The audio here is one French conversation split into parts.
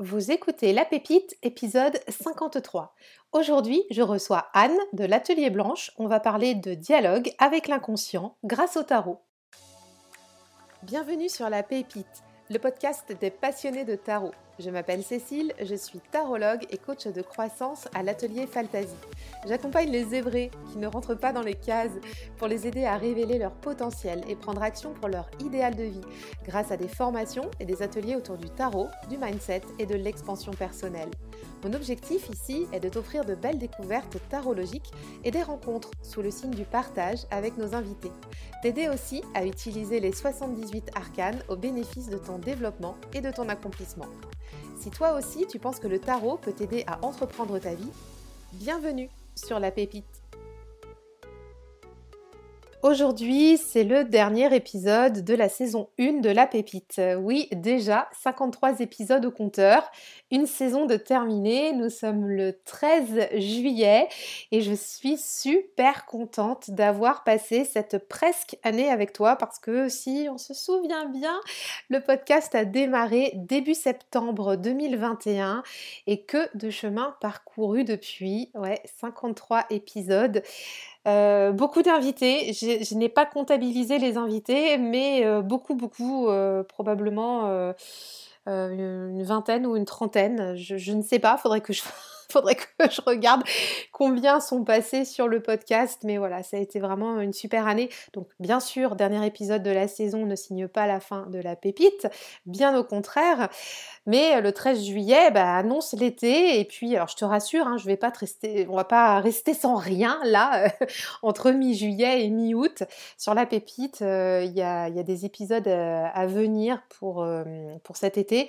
Vous écoutez La Pépite, épisode 53. Aujourd'hui, je reçois Anne de l'Atelier Blanche. On va parler de dialogue avec l'inconscient grâce au tarot. Bienvenue sur La Pépite, le podcast des passionnés de tarot. Je m'appelle Cécile, je suis tarologue et coach de croissance à l'atelier Fantasy. J'accompagne les zébrés qui ne rentrent pas dans les cases pour les aider à révéler leur potentiel et prendre action pour leur idéal de vie grâce à des formations et des ateliers autour du tarot, du mindset et de l'expansion personnelle. Mon objectif ici est de t'offrir de belles découvertes tarologiques et des rencontres sous le signe du partage avec nos invités. T'aider aussi à utiliser les 78 arcanes au bénéfice de ton développement et de ton accomplissement. Si toi aussi tu penses que le tarot peut t'aider à entreprendre ta vie, bienvenue sur la pépite. Aujourd'hui, c'est le dernier épisode de la saison 1 de La Pépite. Oui, déjà 53 épisodes au compteur, une saison de terminée. Nous sommes le 13 juillet et je suis super contente d'avoir passé cette presque année avec toi parce que si on se souvient bien, le podcast a démarré début septembre 2021 et que de chemin parcouru depuis. Ouais, 53 épisodes. Euh, beaucoup d'invités. Je, n'ai pas comptabilisé les invités, mais euh, beaucoup, beaucoup, euh, probablement une vingtaine ou une trentaine. Je, ne sais pas, faudrait que je faudrait que je regarde combien sont passés sur le podcast. Mais voilà, ça a été vraiment une super année. Donc bien sûr, dernier épisode de la saison ne signe pas la fin de la pépite, bien au contraire. Mais le 13 juillet bah, annonce l'été. Et puis, alors je te rassure, hein, je vais pas te rester, on va pas rester sans rien là entre mi-juillet et mi-août. Sur la pépite, euh, il y, a, y, a, des épisodes euh, à venir pour, euh, pour cet été.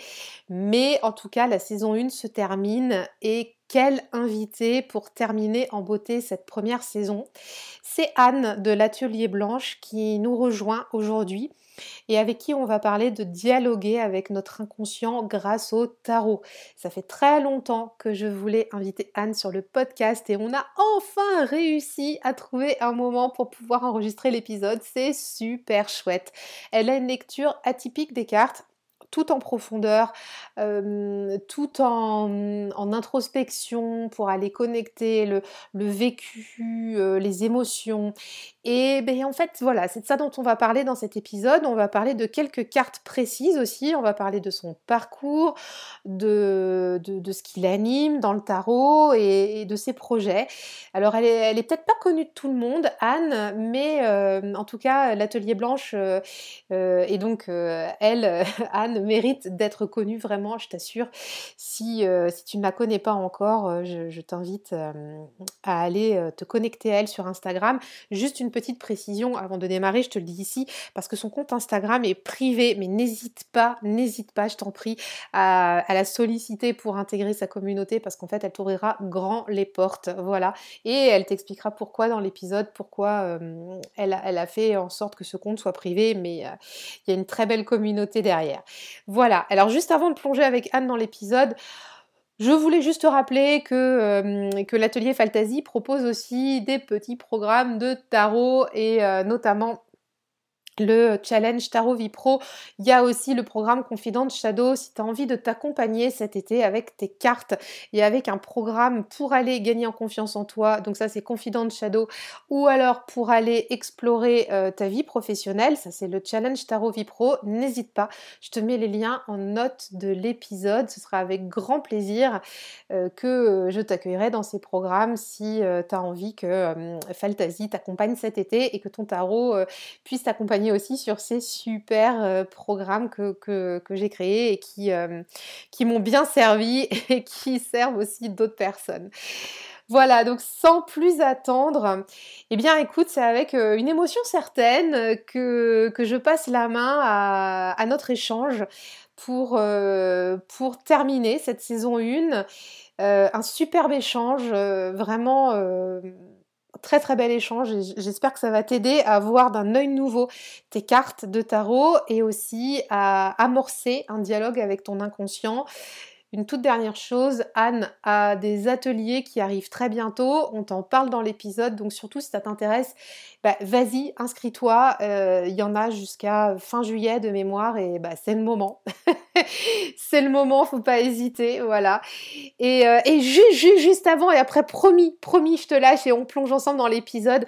Mais en tout cas, la saison 1 se termine et quel invité pour terminer en beauté cette première saison. C'est Anne de l'Atelier Blanche qui nous rejoint aujourd'hui et avec qui on va parler de dialoguer avec notre inconscient grâce au tarot. Ça fait très longtemps que je voulais inviter Anne sur le podcast et on a enfin réussi à trouver un moment pour pouvoir enregistrer l'épisode. C'est super chouette. Elle a une lecture atypique des cartes tout en profondeur, tout en, introspection pour aller connecter le, vécu, les émotions. Et ben, en fait, voilà, c'est de ça dont on va parler dans cet épisode. On va parler de quelques cartes précises aussi. On va parler de son parcours, de, de, ce qui l'anime dans le tarot et, de ses projets. Alors, elle est, peut-être pas connue de tout le monde, Anne, mais en tout cas, l'Atelier Blanche, et donc elle, Anne, mérite d'être connue vraiment, je t'assure. Si, euh, si tu ne la connais pas encore, euh, je, t'invite euh, à aller te connecter à elle sur Instagram. Juste une petite précision avant de démarrer, je te le dis ici, parce que son compte Instagram est privé, mais n'hésite pas, n'hésite pas, je t'en prie, à, la solliciter pour intégrer sa communauté, parce qu'en fait, elle t'ouvrira grand les portes, voilà. Et elle t'expliquera pourquoi dans l'épisode, pourquoi elle, elle, a fait en sorte que ce compte soit privé, mais il y a une très belle communauté derrière. Voilà, alors juste avant de plonger avec Anne dans l'épisode, je voulais juste rappeler que, euh, l'atelier Fantasy propose aussi des petits programmes de tarot et euh, notamment le challenge Tarot Vie Pro. Il y a aussi le programme Confident Shadow si tu as envie de t'accompagner cet été avec tes cartes et avec un programme pour aller gagner en confiance en toi. Donc ça c'est Confident Shadow ou alors pour aller explorer euh, ta vie professionnelle, ça c'est le challenge Tarot Vie Pro. N'hésite pas, je te mets les liens en note de l'épisode. Ce sera avec grand plaisir euh, que euh, je t'accueillerai dans ces programmes si tu as envie que Fantasy t'accompagne cet été et que ton tarot puisse t'accompagner aussi sur ces super euh, programmes que, que, j'ai créés et qui, euh, qui m'ont bien servi et qui servent aussi d'autres personnes. Voilà, donc sans plus attendre, eh bien écoute, c'est avec euh, une émotion certaine que, que je passe la main à, à notre échange pour, pour terminer cette saison 1. un superbe échange, vraiment très très bel échange j'espère que ça va t'aider à voir d'un œil nouveau tes cartes de tarot et aussi à amorcer un dialogue avec ton inconscient Une toute dernière chose, Anne a des ateliers qui arrivent très bientôt. On t'en parle dans l'épisode, donc surtout si ça t'intéresse, bah, vas-y, inscris-toi. Euh, il y en a jusqu'à fin juillet de mémoire et bah, c'est le moment. c'est le moment, faut pas hésiter, voilà. Et, euh, juste, juste, avant et après, promis, promis, je te lâche et on plonge ensemble dans l'épisode.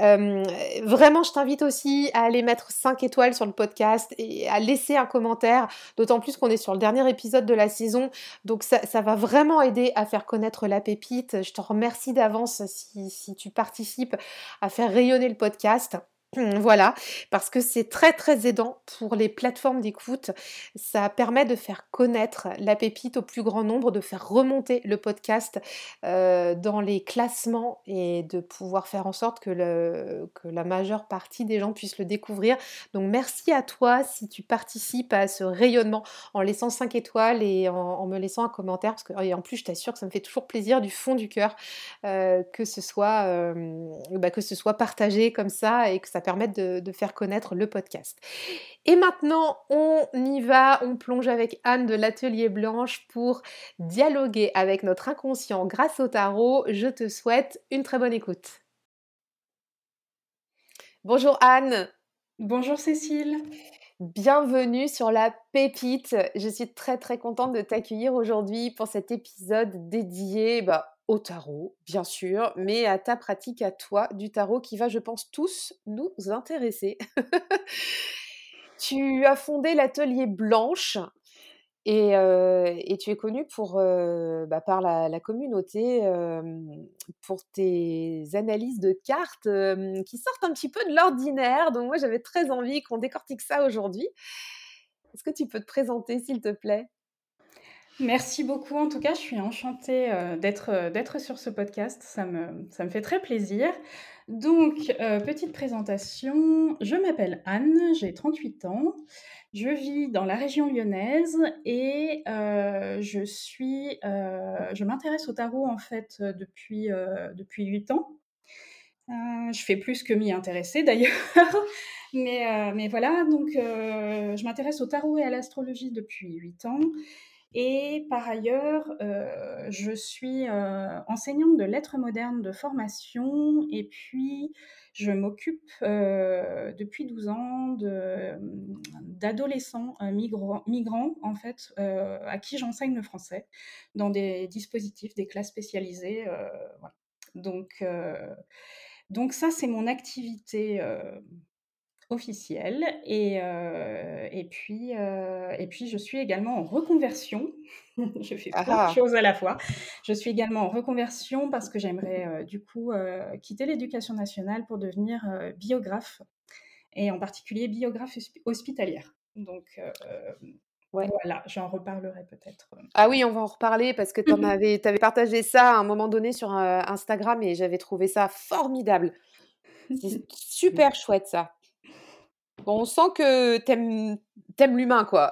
Euh, vraiment, je t'invite aussi à aller mettre 5 étoiles sur le podcast et à laisser un commentaire, d'autant plus qu'on est sur le dernier épisode de la saison. Donc ça, va vraiment aider à faire connaître la pépite. Je te remercie d'avance si, si tu participes à faire rayonner le podcast. Voilà, parce que c'est très très aidant pour les plateformes d'écoute. Ça permet de faire connaître la pépite au plus grand nombre, de faire remonter le podcast euh, dans les classements et de pouvoir faire en sorte que la majeure partie des gens puissent le découvrir. Donc merci à toi si tu participes à ce rayonnement en laissant 5 étoiles et en, me laissant un commentaire. Parce que, et en plus, je t'assure que ça me fait toujours plaisir du fond du cœur euh, que, ce soit, euh, bah, que ce soit partagé comme ça et que ça permettre de, faire connaître le podcast. Et maintenant, on y va, on plonge avec Anne de l'Atelier Blanche pour dialoguer avec notre inconscient grâce au tarot. Je te souhaite une très bonne écoute. Bonjour Anne. Bonjour Cécile. Bienvenue sur la pépite. Je suis très très contente de t'accueillir aujourd'hui pour cet épisode dédié bah, au tarot, bien sûr, mais à ta pratique à toi du tarot qui va, je pense, tous nous intéresser. tu as fondé l'atelier Blanche et, euh, tu es connue pour, euh, bah, par la, communauté pour tes analyses de cartes qui sortent un petit peu de l'ordinaire. Donc moi, j'avais très envie qu'on décortique ça aujourd'hui. Est-ce que tu peux te présenter, s'il te plaît? Merci beaucoup. En tout cas, je suis enchantée euh, d'être, euh, d'être sur ce podcast. Ça me, ça me fait très plaisir. Donc, euh, petite présentation. Je m'appelle Anne, j'ai 38 ans. Je vis dans la région lyonnaise et je suis, je m'intéresse au tarot en fait depuis, depuis 8 ans. je fais plus que m'y intéresser d'ailleurs. mais, mais voilà, donc je m'intéresse au tarot et à l'astrologie depuis 8 ans. Et par ailleurs, euh, je suis euh, enseignante de lettres modernes de formation et puis je m'occupe euh, depuis 12 ans d'adolescents migrants, en fait, à qui j'enseigne le français dans des dispositifs, des classes spécialisées. Donc, donc ça, c'est mon activité officielle. Et, euh, et, puis, euh, et puis, je suis également en reconversion. je fais plein de ah! choses à la fois. Je suis également en reconversion parce que j'aimerais euh, du coup quitter l'éducation nationale pour devenir biographe, et en particulier biographe hospitalière. Donc, Voilà, j'en reparlerai peut-être. Ah oui, on va en reparler parce que tu avais, avais, partagé ça à un moment donné sur Instagram et j'avais trouvé ça formidable. C'est super chouette ça. Bon, on sent que t'aimes aimes, l'humain, quoi.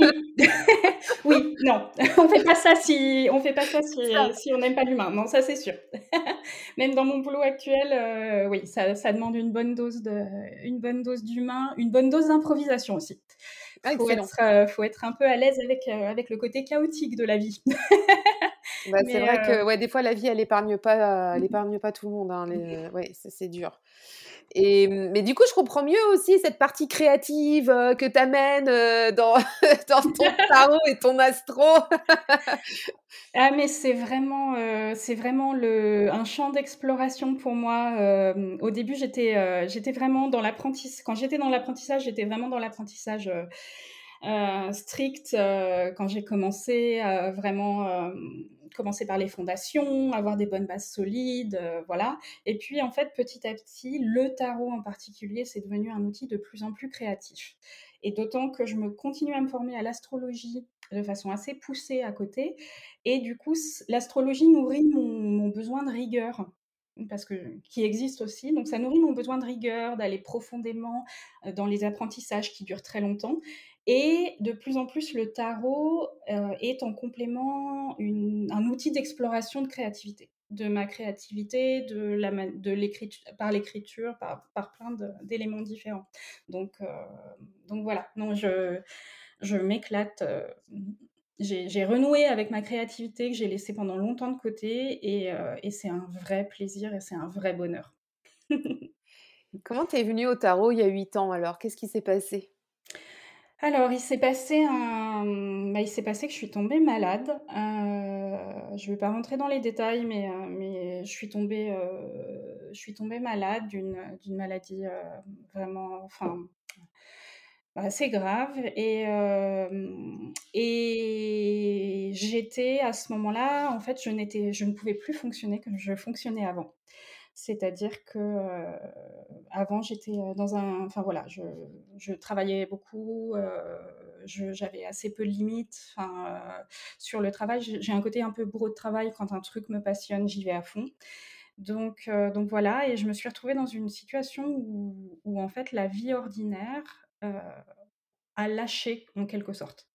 oui. oui, non, on fait pas ça si on fait pas ça si, on n'aime pas l'humain. Non, ça c'est sûr. Même dans mon boulot actuel, euh, oui, ça, ça, demande une bonne dose de, une bonne dose d'humain, une bonne dose d'improvisation aussi. Il ah, faut, être, euh, faut être un peu à l'aise avec, euh, avec le côté chaotique de la vie. Bah, c'est vrai que ouais, des fois la vie elle épargne pas, elle épargne pas tout le monde. Hein, les... ouais, c'est dur. Et, mais du coup, je comprends mieux aussi cette partie créative euh, que tu amènes euh, dans, dans ton tarot et ton astro. ah, mais c'est vraiment, euh, c'est vraiment le, un champ d'exploration pour moi. au début, j'étais, j'étais vraiment dans l'apprentissage. Quand j'étais dans l'apprentissage, j'étais vraiment dans l'apprentissage. strict quand j'ai commencé vraiment commencer par les fondations, avoir des bonnes bases solides, euh, voilà. Et puis en fait, petit à petit, le tarot en particulier, c'est devenu un outil de plus en plus créatif. Et d'autant que je me continue à me former à l'astrologie de façon assez poussée à côté. Et du coup, l'astrologie nourrit mon, besoin de rigueur parce que qui existe aussi. Donc ça nourrit mon besoin de rigueur, d'aller profondément euh, dans les apprentissages qui durent très longtemps. Et de plus en plus, le tarot euh, est en complément un outil d'exploration de créativité, de ma créativité, de l'écriture, par l'écriture, par, plein d'éléments différents. Donc, euh, donc voilà, non, je, m'éclate. Euh, j'ai renoué avec ma créativité que j'ai laissée pendant longtemps de côté et, et c'est un vrai plaisir et c'est un vrai bonheur. Comment t'es venue au tarot il y a 8 ans alors? Qu'est-ce qui s'est passé? Alors, il s'est passé un bah, il s'est passé que je suis tombée malade. Euh, je vais pas rentrer dans les détails, mais, euh, je suis tombée, euh, je suis tombée malade d'une, maladie, vraiment enfin, assez grave et j'étais à ce moment-là, en fait, je je ne pouvais plus fonctionner comme je fonctionnais avant. C'est-à-dire que euh, avant j'étais euh, dans un, enfin voilà, je, travaillais beaucoup, euh, j'avais assez peu de limites. sur le travail, j'ai un côté un peu bourreau de travail. Quand un truc me passionne, j'y vais à fond. Donc, donc voilà, et je me suis retrouvée dans une situation où, où en fait la vie ordinaire a lâché en quelque sorte.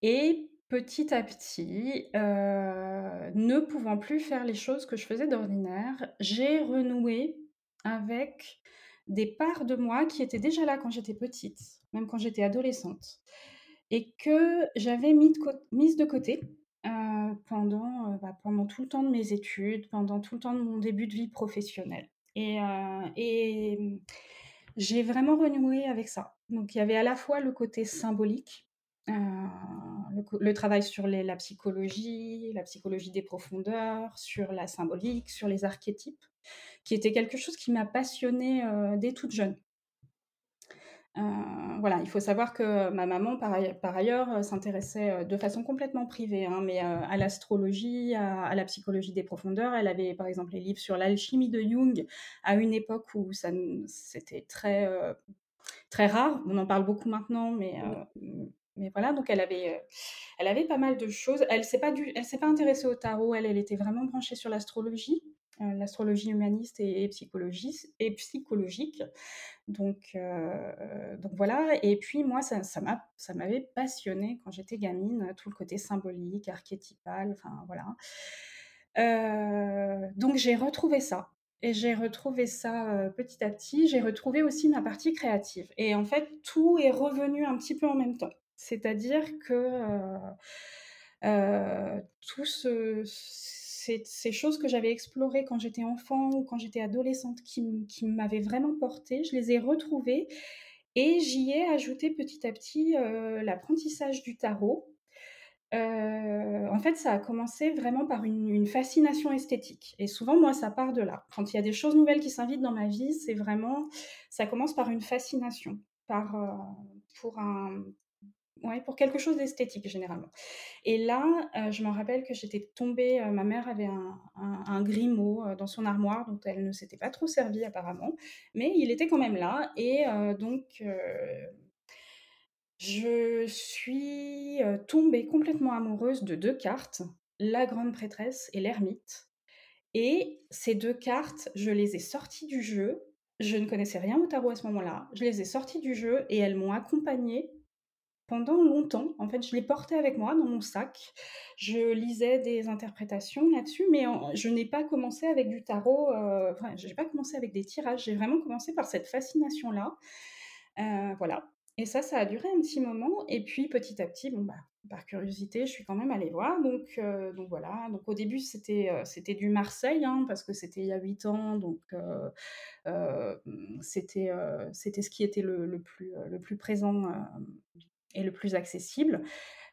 Et Petit à petit, euh, ne pouvant plus faire les choses que je faisais d'ordinaire, j'ai renoué avec des parts de moi qui étaient déjà là quand j'étais petite, même quand j'étais adolescente, et que j'avais mis mises de côté euh, pendant, euh, bah, pendant tout le temps de mes études, pendant tout le temps de mon début de vie professionnelle. Et, j'ai vraiment renoué avec ça. Donc il y avait à la fois le côté symbolique, le, travail sur la psychologie, la psychologie des profondeurs, sur la symbolique, sur les archétypes, qui était quelque chose qui m'a passionnée euh, dès toute jeune. Euh, voilà, il faut savoir que ma maman, par, ailleurs, s'intéressait de façon complètement privée, hein, mais à l'astrologie, à, la psychologie des profondeurs. Elle avait, par exemple, les livres sur l'alchimie de Jung à une époque où c'était très très rare. On en parle beaucoup maintenant, mais mais voilà, donc elle avait, euh, elle avait pas mal de choses. Elle s'est pas elle s'est pas intéressée au tarot. Elle, elle était vraiment branchée sur l'astrologie, euh, l'astrologie humaniste et, et psychologique. Donc, euh, donc voilà. Et puis moi, ça, ça m'a, ça m'avait passionnée quand j'étais gamine, tout le côté symbolique, archétypal. Enfin voilà. donc j'ai retrouvé ça. Et j'ai retrouvé ça petit à petit. J'ai retrouvé aussi ma partie créative. Et en fait, tout est revenu un petit peu en même temps. C'est-à-dire que euh, euh, tout ces, choses que j'avais explorées quand j'étais enfant ou quand j'étais adolescente qui, m'avaient vraiment portée, je les ai retrouvées et j'y ai ajouté petit à petit euh, l'apprentissage du tarot. en fait, ça a commencé vraiment par une, fascination esthétique. Et souvent, moi, ça part de là. Quand il y a des choses nouvelles qui s'invitent dans ma vie, c'est vraiment, ça commence par une fascination, par, pour un, pour quelque chose d'esthétique généralement. Et là, euh, je me rappelle que j'étais tombée, euh, ma mère avait un, un, grimaud euh, dans son armoire dont elle ne s'était pas trop servie apparemment, mais il était quand même là. Et donc, je suis tombée complètement amoureuse de deux cartes, la grande prêtresse et l'ermite. Et ces deux cartes, je les ai sorties du jeu. Je ne connaissais rien au tarot à ce moment-là. Je les ai sorties du jeu et elles m'ont accompagnée pendant longtemps. En fait, je les portais avec moi dans mon sac. Je lisais des interprétations là-dessus, mais je n'ai pas commencé avec du tarot. Euh, enfin, j'ai pas commencé avec des tirages. J'ai vraiment commencé par cette fascination-là. Euh, voilà. Et ça, ça a duré un petit moment. Et puis, petit à petit, bon, bah, par curiosité, je suis quand même allée voir. Donc, euh, donc voilà. Donc, au début, c'était c'était du Marseille, hein, parce que c'était il y a huit ans. Donc, c'était c'était ce qui était le, le plus, le plus présent et le plus accessible.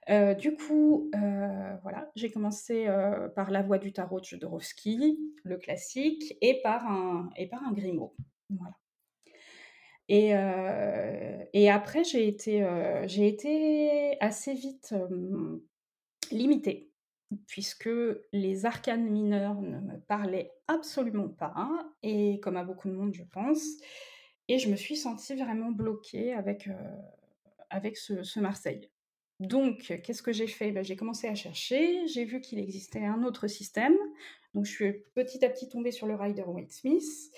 Euh, du coup, euh, voilà, j'ai commencé euh, par La Voix du Tarot de Jodorowsky, le classique, et par un, et par un Grimaud. Voilà. Et, et après, j'ai été, été assez vite limitée, puisque les arcanes mineurs ne me parlaient absolument pas, et comme à beaucoup de monde, je pense. Et je me suis sentie vraiment bloquée avec, avec ce, Marseille. Donc, qu'est-ce que j'ai fait? Ben, J'ai commencé à chercher, j'ai vu qu'il existait un autre système. Donc, je suis petit à petit tombée sur le Rider Waite Smith.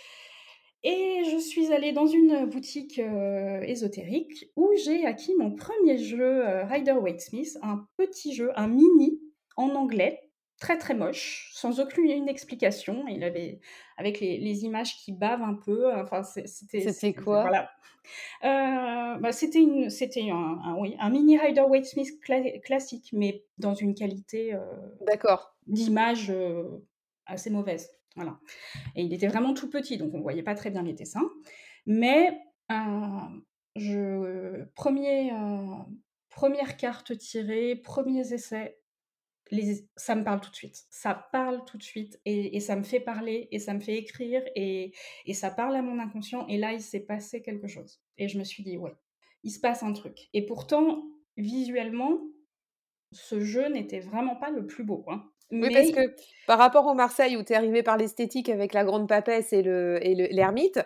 Et je suis allée dans une boutique euh, ésotérique où j'ai acquis mon premier jeu euh, Rider Waite Smith, un petit jeu, un mini en anglais, très très moche, sans aucune explication. Il avait avec les, les images qui bavent un peu. Enfin, c'était. C'était quoi? Voilà. Euh, bah, c'était une, c'était un, oui, un mini Rider Waite Smith classique, mais dans une qualité. Euh, D'accord. D'image euh, assez mauvaise. Voilà. Et il était vraiment tout petit, donc on ne voyait pas très bien les dessins. Mais je, premier, première carte tirée, premiers essais, ça me parle tout de suite. Ça parle tout de suite et, ça me fait parler et ça me fait écrire et, ça parle à mon inconscient. Et là, il s'est passé quelque chose. Et je me suis dit, ouais, il se passe un truc. Et pourtant, visuellement, ce jeu n'était vraiment pas le plus beau. Hein. Oui, parce que par rapport au Marseille où tu es arrivé par l'esthétique avec la grande papesse et l'ermite, le, et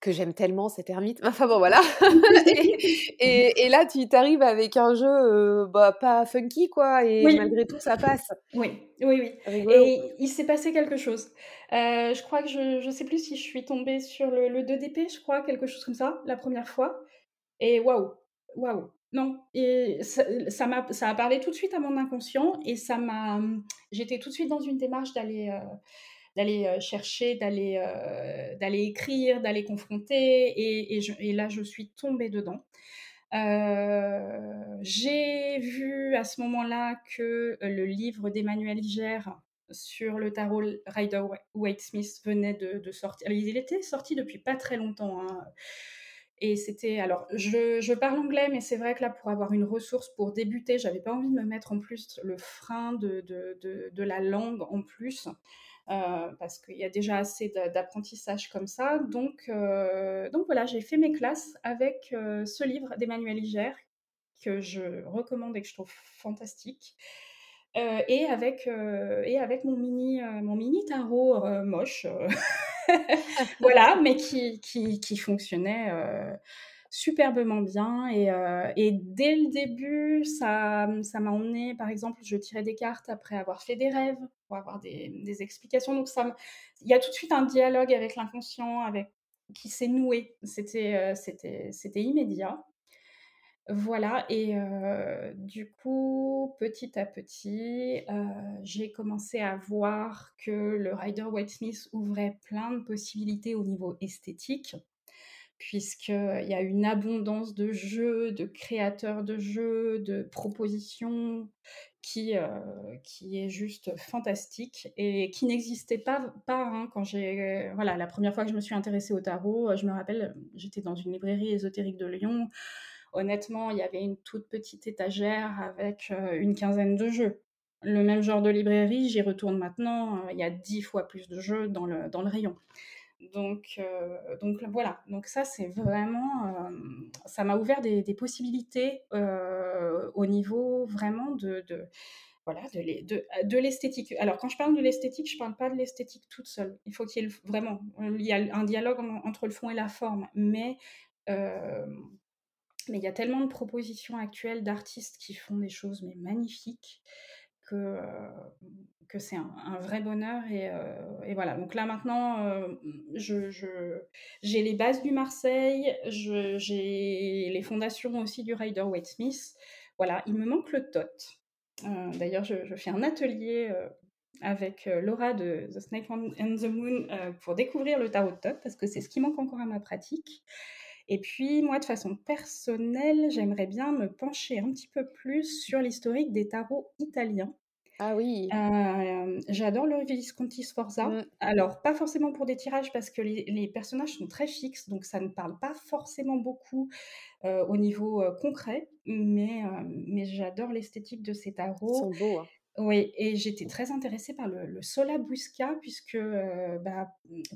que j'aime tellement cette ermite. Enfin bon, voilà. et, là, tu t'arrives avec un jeu bah, pas funky, quoi, et malgré tout, ça passe. Oui, oui, oui. Et il s'est passé quelque chose. je crois que je ne sais plus si je suis tombée sur le, le 2DP, je crois, quelque chose comme ça, la première fois. Et waouh, waouh. Non, et ça, m'a, ça a parlé tout de suite à mon inconscient et ça m'a. J'étais tout de suite dans une démarche d'aller d'aller euh, chercher, d'aller euh, d'aller écrire, d'aller confronter. Et, et, là, je suis tombée dedans. Euh, j'ai vu à ce moment-là que le livre d'Emmanuel Gère sur le tarot Rider Waite Smith venait de, sortir. Il était sorti depuis pas très longtemps. Hein. Et c'était. Alors, je, je, parle anglais, mais c'est vrai que là, pour avoir une ressource pour débuter, j'avais pas envie de me mettre en plus le frein de, de, de la langue en plus. Euh, parce qu'il y a déjà assez d'apprentissage comme ça. Donc, euh, donc voilà, j'ai fait mes classes avec euh, ce livre d'Emmanuel Iger que je recommande et que je trouve fantastique. et, avec, mon mini, mon mini tarot moche, voilà, mais qui, qui fonctionnait superbement bien. Et, euh, et, dès le début, ça, ça m'a emmené, par exemple, je tirais des cartes après avoir fait des rêves, pour avoir des, des explications. Donc, ça, il y a tout de suite un dialogue avec l'inconscient, avec qui s'est noué. C'était, euh, c'était, c'était immédiat. Voilà, et euh, du coup, petit à petit, j'ai commencé à voir que le Rider White Smith ouvrait plein de possibilités au niveau esthétique puisqu'il y a une abondance de jeux, de créateurs de jeux, de propositions qui, qui est juste fantastique et qui n'existait pas, pas hein, quand j'ai... Voilà, la première fois que je me suis intéressée au tarot, je me rappelle, j'étais dans une librairie ésotérique de Lyon. Honnêtement, il y avait une toute petite étagère avec une quinzaine de jeux. Le même genre de librairie, j'y retourne maintenant, il y a dix fois plus de jeux dans le, dans le rayon. Donc, euh, donc voilà, donc ça c'est vraiment, euh, ça m'a ouvert des, possibilités euh, au niveau vraiment de, voilà, de, l'esthétique. Alors quand je parle de l'esthétique, je ne parle pas de l'esthétique toute seule. Il faut qu'il y ait vraiment, il y a un dialogue entre le fond et la forme, mais mais il y a tellement de propositions actuelles d'artistes qui font des choses mais magnifiques que que c'est un, vrai bonheur. Et, euh, et, voilà, donc là maintenant, euh, je, j'ai les bases du Marseille, j'ai les fondations aussi du Rider Waite Smith. Voilà, il me manque le TOT. Euh, d'ailleurs, je, fais un atelier avec Laura de The Snake and the Moon pour découvrir le tarot de parce que c'est ce qui manque encore à ma pratique. Et puis, moi, de façon personnelle, j'aimerais bien me pencher un petit peu plus sur l'historique des tarots italiens. Ah oui. j'adore le Visconti Sforza. Mmh. Alors, pas forcément pour des tirages parce que les, personnages sont très fixes, donc ça ne parle pas forcément beaucoup au niveau concret, mais, mais j'adore l'esthétique de ces tarots. Ils sont beaux. Hein. Oui, et j'étais très intéressée par le, le Solabusca, puisque bah,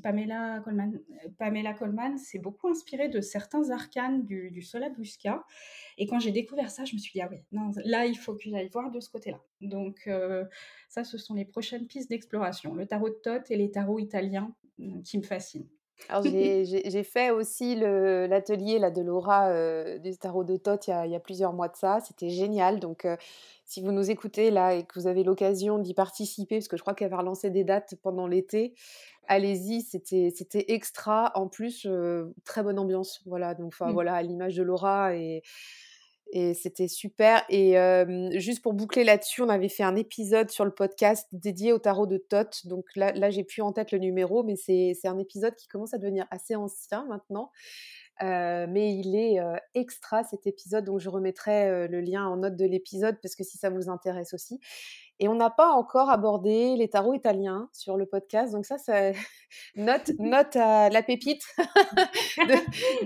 Pamela Coleman, Pamela s'est beaucoup inspirée de certains arcanes du, du Solabusca. Et quand j'ai découvert ça, je me suis dit, ah oui, là, il faut que j'aille voir de ce côté-là. Donc, ça, ce sont les prochaines pistes d'exploration. Le tarot de Thoth et les tarots italiens qui me fascinent. Alors, j'ai fait aussi l'atelier là de Laura du tarot de Thoth il, il y, a, plusieurs mois de ça. C'était génial. Donc, si vous nous écoutez là et que vous avez l'occasion d'y participer, parce que je crois qu'elle va relancer des dates pendant l'été, allez-y, c'était extra. En plus, très bonne ambiance. Voilà, donc enfin mmh. voilà, à l'image de Laura et Et c'était super. Et juste pour boucler là-dessus, on avait fait un épisode sur le podcast dédié au tarot de Thoth. Donc là, là j'ai plus en tête le numéro, mais c'est un épisode qui commence à devenir assez ancien maintenant. mais il est extra cet épisode, donc je remettrai le lien en note de l'épisode parce que si ça vous intéresse aussi. Et on n'a pas encore abordé les tarots italiens sur le podcast, donc ça, note, à la pépite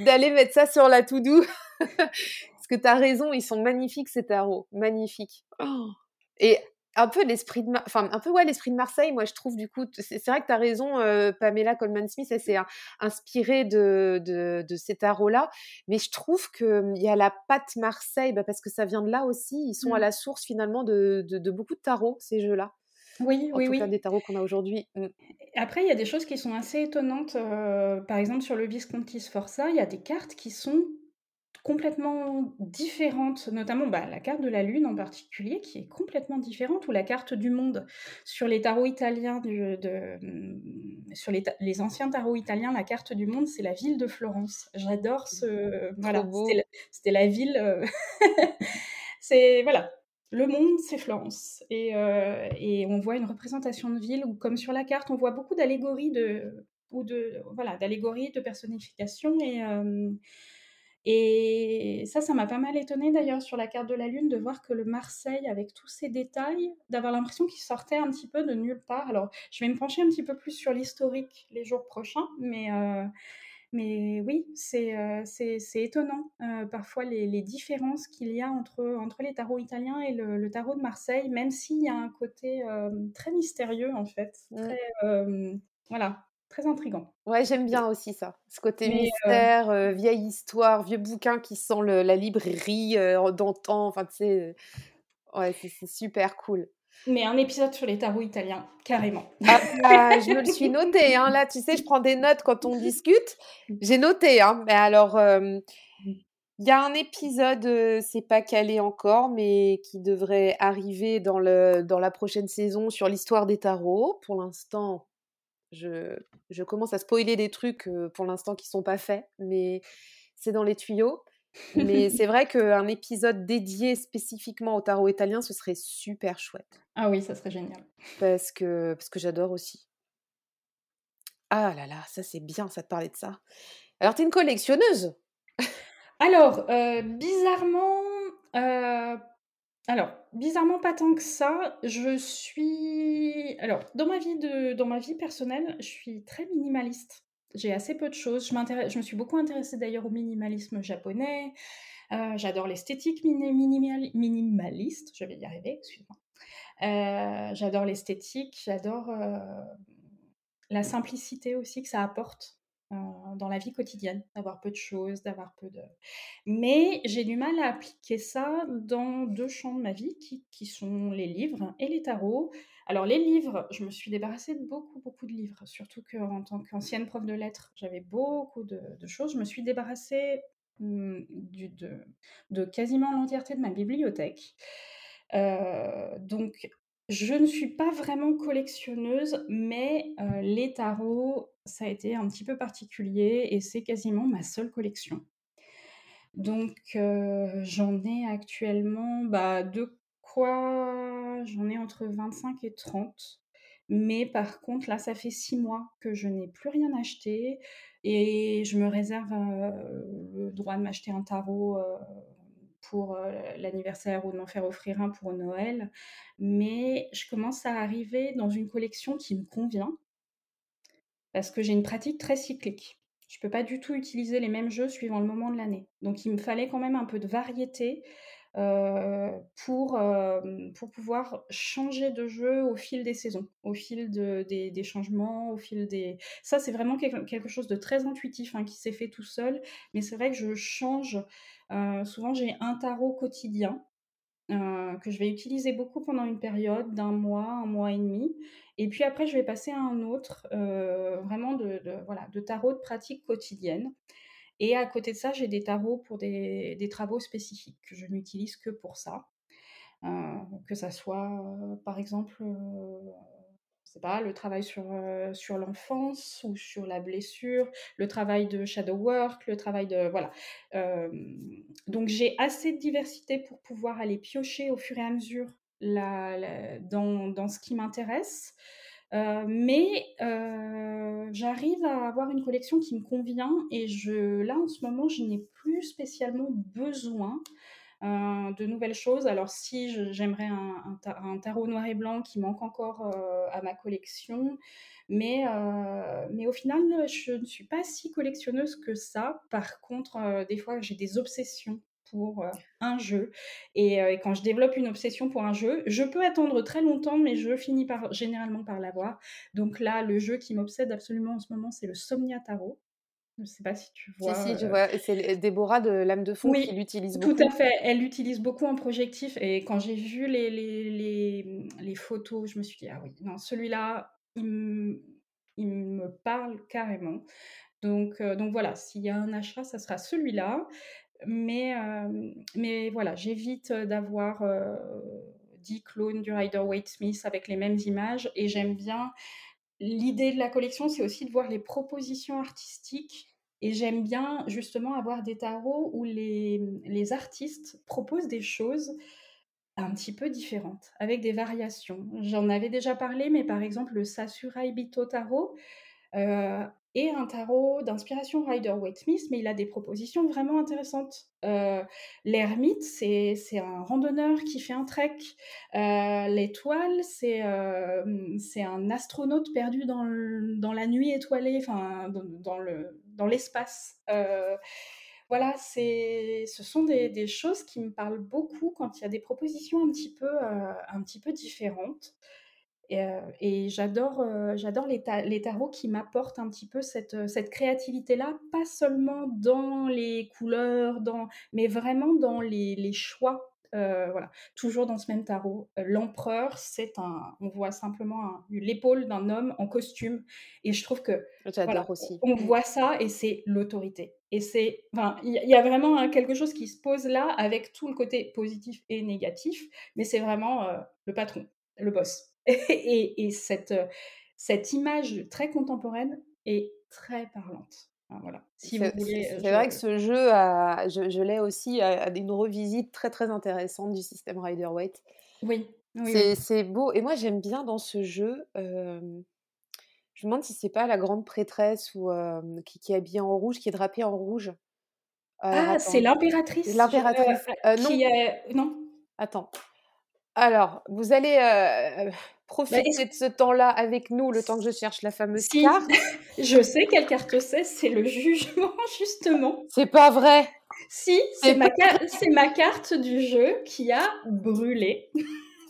d'aller mettre ça sur la to-do. Parce que tu as raison, ils sont magnifiques ces tarots, magnifiques. Oh. Et un peu l'esprit de enfin un peu ouais l'esprit de Marseille moi je trouve du coup c'est vrai que tu as raison euh, Pamela Coleman Smith elle s'est inspirée de, de, de, ces tarots là mais je trouve que hum, il y a la patte Marseille bah, parce que ça vient de là aussi ils sont à mmh. la source finalement de, de, beaucoup de tarots ces jeux là oui, en oui, tout oui. Cas, des tarots qu'on a aujourd'hui. Mmh. Après, il y a des choses qui sont assez étonnantes. Euh, par exemple, sur le Visconti Sforza, il y a des cartes qui sont complètement différentes, notamment bah, la carte de la Lune en particulier, qui est complètement différente, ou la carte du monde. Sur les tarots italiens, de, mm, sur les, anciens tarots italiens, la carte du monde, c'est la ville de Florence. J'adore ce... Voilà, c'était la, ville... Euh, c'est... Voilà, le monde, c'est Florence. Et, euh, et, on voit une représentation de ville où, comme sur la carte, on voit beaucoup d'allégories de, ou de, voilà, d'allégories, de personnification. Et, euh, et ça, ça m'a pas mal étonnée d'ailleurs sur la carte de la Lune de voir que le Marseille, avec tous ces détails, d'avoir l'impression qu'il sortait un petit peu de nulle part. Alors, je vais me pencher un petit peu plus sur l'historique les jours prochains, mais, euh, mais oui, c'est euh, étonnant euh, parfois les, différences qu'il y a entre, entre les tarots italiens et le, tarot de Marseille, même s'il y a un côté très mystérieux en fait. Mmh. Très, voilà, très intrigant. Ouais, j'aime bien aussi ça. Ce côté mystère, euh, vieille histoire, vieux bouquin qui sent la librairie euh, d'antan. Enfin, tu sais, euh, ouais, c'est super cool. Mais un épisode sur les tarots italiens, carrément. Ah, bah, je me le suis noté. Hein. Là, tu sais, je prends des notes quand on discute. J'ai noté. Hein. Mais alors, il y a un épisode, c'est pas calé encore, mais qui devrait arriver dans, le, dans la prochaine saison sur l'histoire des tarots. Pour l'instant, je, commence à spoiler des trucs pour l'instant qui sont pas faits, mais c'est dans les tuyaux. Mais c'est vrai qu'un épisode dédié spécifiquement au tarot italien, ce serait super chouette. Ah oui, ça serait génial. Parce que, parce que j'adore aussi. Ah là là, ça c'est bien, ça te parlait de ça. Alors, tu es une collectionneuse? Alors, bizarrement, alors, bizarrement pas tant que ça. Je suis alors dans ma vie de dans ma vie personnelle, je suis très minimaliste. J'ai assez peu de choses. Je je me suis beaucoup intéressée d'ailleurs au minimalisme japonais. Euh, j'adore l'esthétique minimaliste, je vais y arriver, excuse-moi. Euh, j'adore l'esthétique, j'adore, euh, la simplicité aussi que ça apporte. Dans la vie quotidienne, d'avoir peu de choses, d'avoir peu de... Mais j'ai du mal à appliquer ça dans deux champs de ma vie qui, qui sont les livres et les tarots. Alors les livres, je me suis débarrassée de beaucoup, beaucoup de livres, surtout qu'en tant qu'ancienne prof de lettres, j'avais beaucoup de, choses. Je me suis débarrassée mmh, de, de, quasiment l'entièreté de ma bibliothèque. Euh, donc je ne suis pas vraiment collectionneuse, mais euh, les tarots, ça a été un petit peu particulier et c'est quasiment ma seule collection. Donc j'en ai actuellement bah, de quoi j'en ai entre 25 et 30. Mais par contre, là, ça fait six mois que je n'ai plus rien acheté et je me réserve le droit de m'acheter un tarot pour l'anniversaire ou de m'en faire offrir un pour Noël. Mais je commence à arriver dans une collection qui me convient parce que j'ai une pratique très cyclique. Je ne peux pas du tout utiliser les mêmes jeux suivant le moment de l'année. Donc il me fallait quand même un peu de variété pour, pour pouvoir changer de jeu au fil des saisons, au fil des, changements, au fil des... Ça, c'est vraiment quelque chose de très intuitif hein, qui s'est fait tout seul, mais c'est vrai que je change souvent, j'ai un tarot quotidien que je vais utiliser beaucoup pendant une période d'un mois, un mois et demi. Et puis après, je vais passer à un autre, euh, vraiment de, voilà, de tarot de pratique quotidienne. Et à côté de ça, j'ai des tarots pour des, travaux spécifiques que je n'utilise que pour ça. que ça soit, par exemple, sais pas, le travail sur, sur l'enfance ou sur la blessure, le travail de shadow work, le travail de voilà. donc j'ai assez de diversité pour pouvoir aller piocher au fur et à mesure dans, ce qui m'intéresse. mais j'arrive à avoir une collection qui me convient et je, là en ce moment je n'ai plus spécialement besoin euh, de nouvelles choses. Alors si j'aimerais un, un, tarot noir et blanc qui manque encore euh, à ma collection, mais, euh, mais au final, je ne suis pas si collectionneuse que ça. Par contre, des fois, j'ai des obsessions pour un jeu. Et, et, quand je développe une obsession pour un jeu, je peux attendre très longtemps, mais je finis par, généralement par l'avoir. Donc là, le jeu qui m'obsède absolument en ce moment, c'est le Somnia Tarot. Je ne sais pas si tu vois. Si, si, je vois. C'est Déborah de l'âme de fond qui l'utilise beaucoup. Tout à fait. Elle l'utilise beaucoup en projectif. Et quand j'ai vu les, les, les, les, photos, je me suis dit, ah oui, non, celui-là, il, il, me parle carrément. Donc, donc voilà, s'il y a un achat, ça sera celui-là. Mais, mais voilà, j'évite d'avoir 10 clones du Rider Waite Smith avec les mêmes images. Et j'aime bien L'idée de la collection, c'est aussi de voir les propositions artistiques. Et j'aime bien justement avoir des tarots où les, les, artistes proposent des choses un petit peu différentes, avec des variations. J'en avais déjà parlé, mais par exemple le Sasurai Bito Tarot, euh, et un tarot d'inspiration Rider-Waite-Smith, mais il a des propositions vraiment intéressantes. Euh, L'ermite, c'est un randonneur qui fait un trek. Euh, l'étoile, euh, c'est un astronaute perdu dans, dans, la nuit étoilée, enfin dans l'espace. Dans voilà, ce sont des, des, choses qui me parlent beaucoup quand il y a des propositions un petit peu, un petit peu différentes. Et, j'adore, j'adore les, les, tarots qui m'apportent un petit peu cette, cette créativité-là, pas seulement dans les couleurs, dans, mais vraiment dans les, les choix. voilà, toujours dans ce même tarot. L'empereur, c'est un, on voit simplement l'épaule d'un homme en costume, et je trouve que j'adore aussi. On voit ça et c'est l'autorité. Et c'est, enfin, il y, a vraiment quelque chose qui se pose là avec tout le côté positif et négatif, mais c'est vraiment le patron, le boss. et, cette, euh, cette image très contemporaine est très parlante. voilà. Si c'est, vrai que ce jeu, a, je, l'ai aussi, à une revisite très très intéressante du système Rider-Waite. Oui. c'est, beau. Et moi, j'aime bien dans ce jeu. je me demande si c'est pas la grande prêtresse ou qui, qui, est habillée en rouge, qui est drapée en rouge. ah, c'est l'impératrice. L'impératrice. Euh, non. non. Attends. Alors, vous allez bah, profiter de ce temps-là avec nous, le temps que je cherche la fameuse carte. je sais quelle carte c'est, c'est le jugement, justement. C'est pas vrai. Si, c'est ma, ma, carte du jeu qui a brûlé.